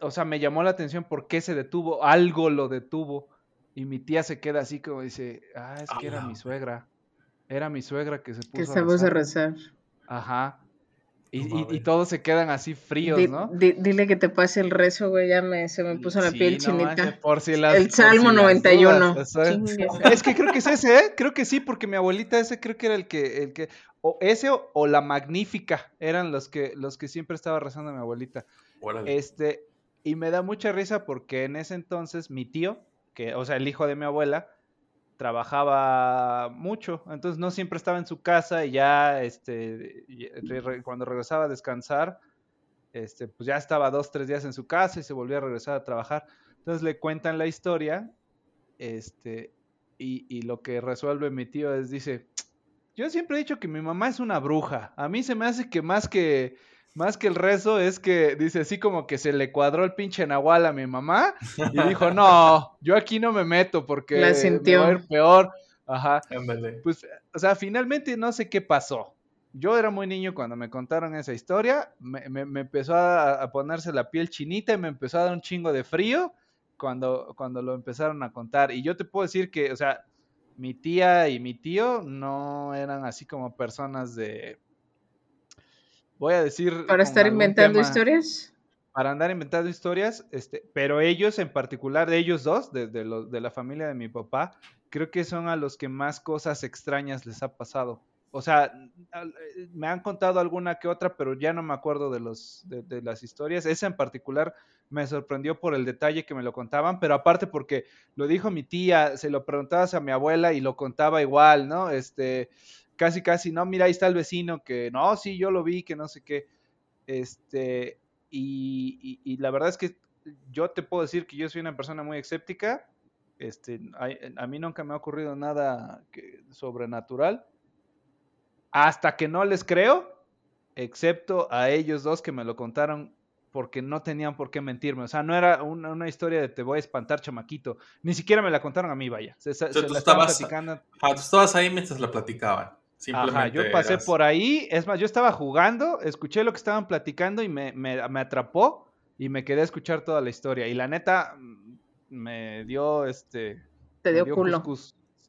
o sea, me llamó la atención por qué se detuvo, algo lo detuvo. Y mi tía se queda así como dice, ah, es que era Ah, mi ok. suegra. Era mi suegra que se puso Que a estamos a rezar". rezar. Ajá. Y, y- todos se quedan así fríos, Di- ¿no? di- dile que te pase el rezo, güey, ya me, se me puso la Sí, piel no chinita. manches, por si las- el por Salmo si las 91. dudas, o sea, Chingue su- es que creo que es ese, ¿eh? Creo que sí, porque mi abuelita ese creo que era el que, el que, o ese o, o la magnífica eran los que, los que siempre estaba rezando mi abuelita. Órale. Este, y me da mucha risa porque en ese entonces mi tío, que, o sea, el hijo de mi abuela, trabajaba mucho, entonces no siempre estaba en su casa y ya, este, cuando regresaba a descansar, este, pues ya estaba dos, tres días en su casa y se volvía a regresar a trabajar. Entonces le cuentan la historia, este, y, y lo que resuelve mi tío es, dice, yo siempre he dicho que mi mamá es una bruja. A mí se me hace que más que más que el rezo es que dice así como que se le cuadró el pinche nahual a mi mamá y dijo, "No, yo aquí no me meto porque La me sintió. va a ir peor." Ajá. Pues, o sea, finalmente no sé qué pasó. Yo era muy niño cuando me contaron esa historia, me, me- me empezó a, a ponerse la piel chinita y me empezó a dar un chingo de frío cuando, cuando lo empezaron a contar. Y yo te puedo decir que, o sea, mi tía y mi tío no eran así como personas de... Voy a decir... Para estar inventando tema- historias. para andar inventando historias, este, pero ellos en particular, de ellos dos, de, de los- de la familia de mi papá, creo que son a los que más cosas extrañas les ha pasado. O sea, eh, me han contado alguna que otra, pero ya no me acuerdo de, los, de, de las historias. Esa en particular me sorprendió por el detalle que me lo contaban, pero aparte porque lo dijo mi tía, se lo preguntabas a mi abuela y lo contaba igual, ¿no? Este, casi, casi, no, mira, ahí está el vecino que, no, sí, yo lo vi, que no sé qué. Este, y, y- y la verdad es que yo te puedo decir que yo soy una persona muy escéptica. Este, a, a mí nunca me ha ocurrido nada que- sobrenatural. Hasta que no les creo, excepto a ellos dos que me lo contaron porque no tenían por qué mentirme. O sea, no era una, una historia de te voy a espantar, chamaquito. Ni siquiera me la contaron a mí, vaya. Se, se- sea, se tú la estabas- platicando Ah, tú estabas ahí mientras la platicaban. Simplemente Ajá, yo pasé eras- por ahí, es más, yo estaba jugando, escuché lo que estaban platicando y me, me- me atrapó y me quedé a escuchar toda la historia. Y la neta, mm, me dio este... Te dio culo.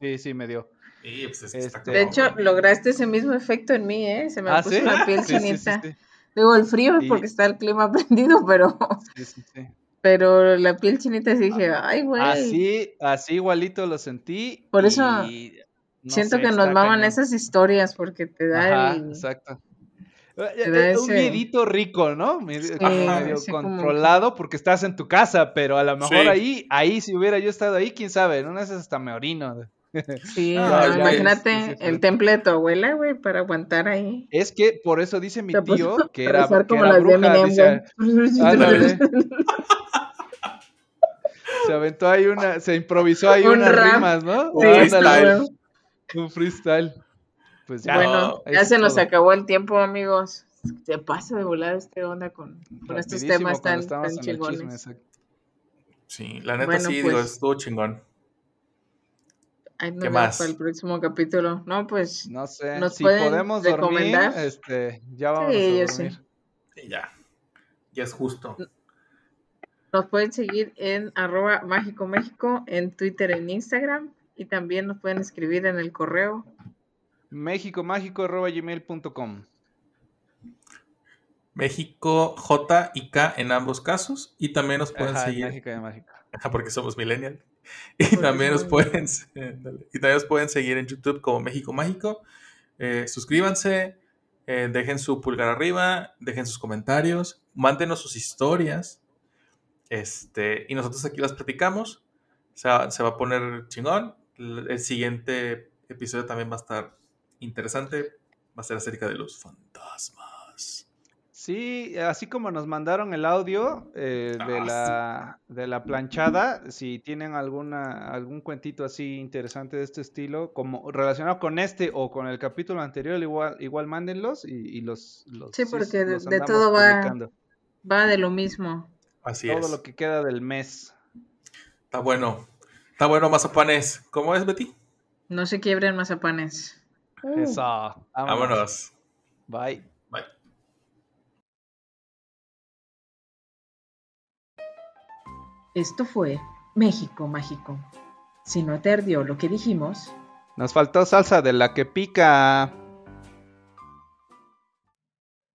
Sí, sí, me dio. Sí, pues es que está Este- De hecho, lograste ese mismo efecto en mí, ¿eh? Se me ¿Ah, puso sí? la piel Sí, sí, sí, chinita. sí. Digo, el frío es porque está el clima prendido, pero, Sí, sí, sí. pero la piel chinita sí dije, ay, güey. Así, así igualito lo sentí. Por eso y no Siento sé, que nos maman esas historias porque te da Ajá, el... exacto. te da Eh, Un ese- miedito rico, ¿no? Medio como- controlado porque estás en tu casa, pero a lo mejor Sí. ahí, ahí si hubiera yo estado ahí, quién sabe, de esas hasta me orino. Sí, Ah, no, imagínate es, el temple de tu abuela, güey, para aguantar ahí. Es que por eso dice mi puso tío que a era, que como era de bruja, dice, se aventó ahí una, se improvisó ahí Un unas rap. rimas, ¿no? Sí. Un freestyle. Pues ya, Bueno, ya se nos todo. acabó el tiempo, amigos. Se pasa de volar este onda con, con estos temas tan, chisme, chingones. Sí, la neta Bueno, sí, pues. digo, estuvo chingón. ¿Qué más? para el próximo capítulo. No, pues No sé, ¿Nos si pueden podemos dormir, recomendar? este, ya vamos Sí, a sí. dormir. Y ya. Ya es justo. nos pueden seguir en arroba mágico México, en Twitter, en Instagram. Y también nos pueden escribir en el correo. mexicomágico.gmail.com México, J y K en ambos casos. Y también nos pueden Ajá, seguir. México de Mágico. Ajá, porque somos millennial. Y Porque también nos somos- pueden y también nos pueden seguir en YouTube como México Mágico. Eh, suscríbanse, eh, dejen su pulgar arriba, dejen sus comentarios, mándenos sus historias. Este, y nosotros aquí las platicamos. Se va, se va a poner chingón. El, siguiente episodio también va a estar interesante. Va a ser acerca de los fantasmas. Sí, así como nos mandaron el audio eh, de, Ah, la, de la planchada, si tienen alguna, algún cuentito así interesante de este estilo, como relacionado con este o con el capítulo anterior, igual, igual mándenlos y, y los, los Sí, porque de- los de todo va-. Va de lo mismo. Así Todo es. lo que queda del mes. Está bueno. Está bueno, mazapanes. ¿Cómo es, Betty? No se quiebren mazapanes. Eso. Vámonos. Bye. Esto fue México Mágico. Si no te ardió lo que dijimos, Nos faltó salsa de la que pica.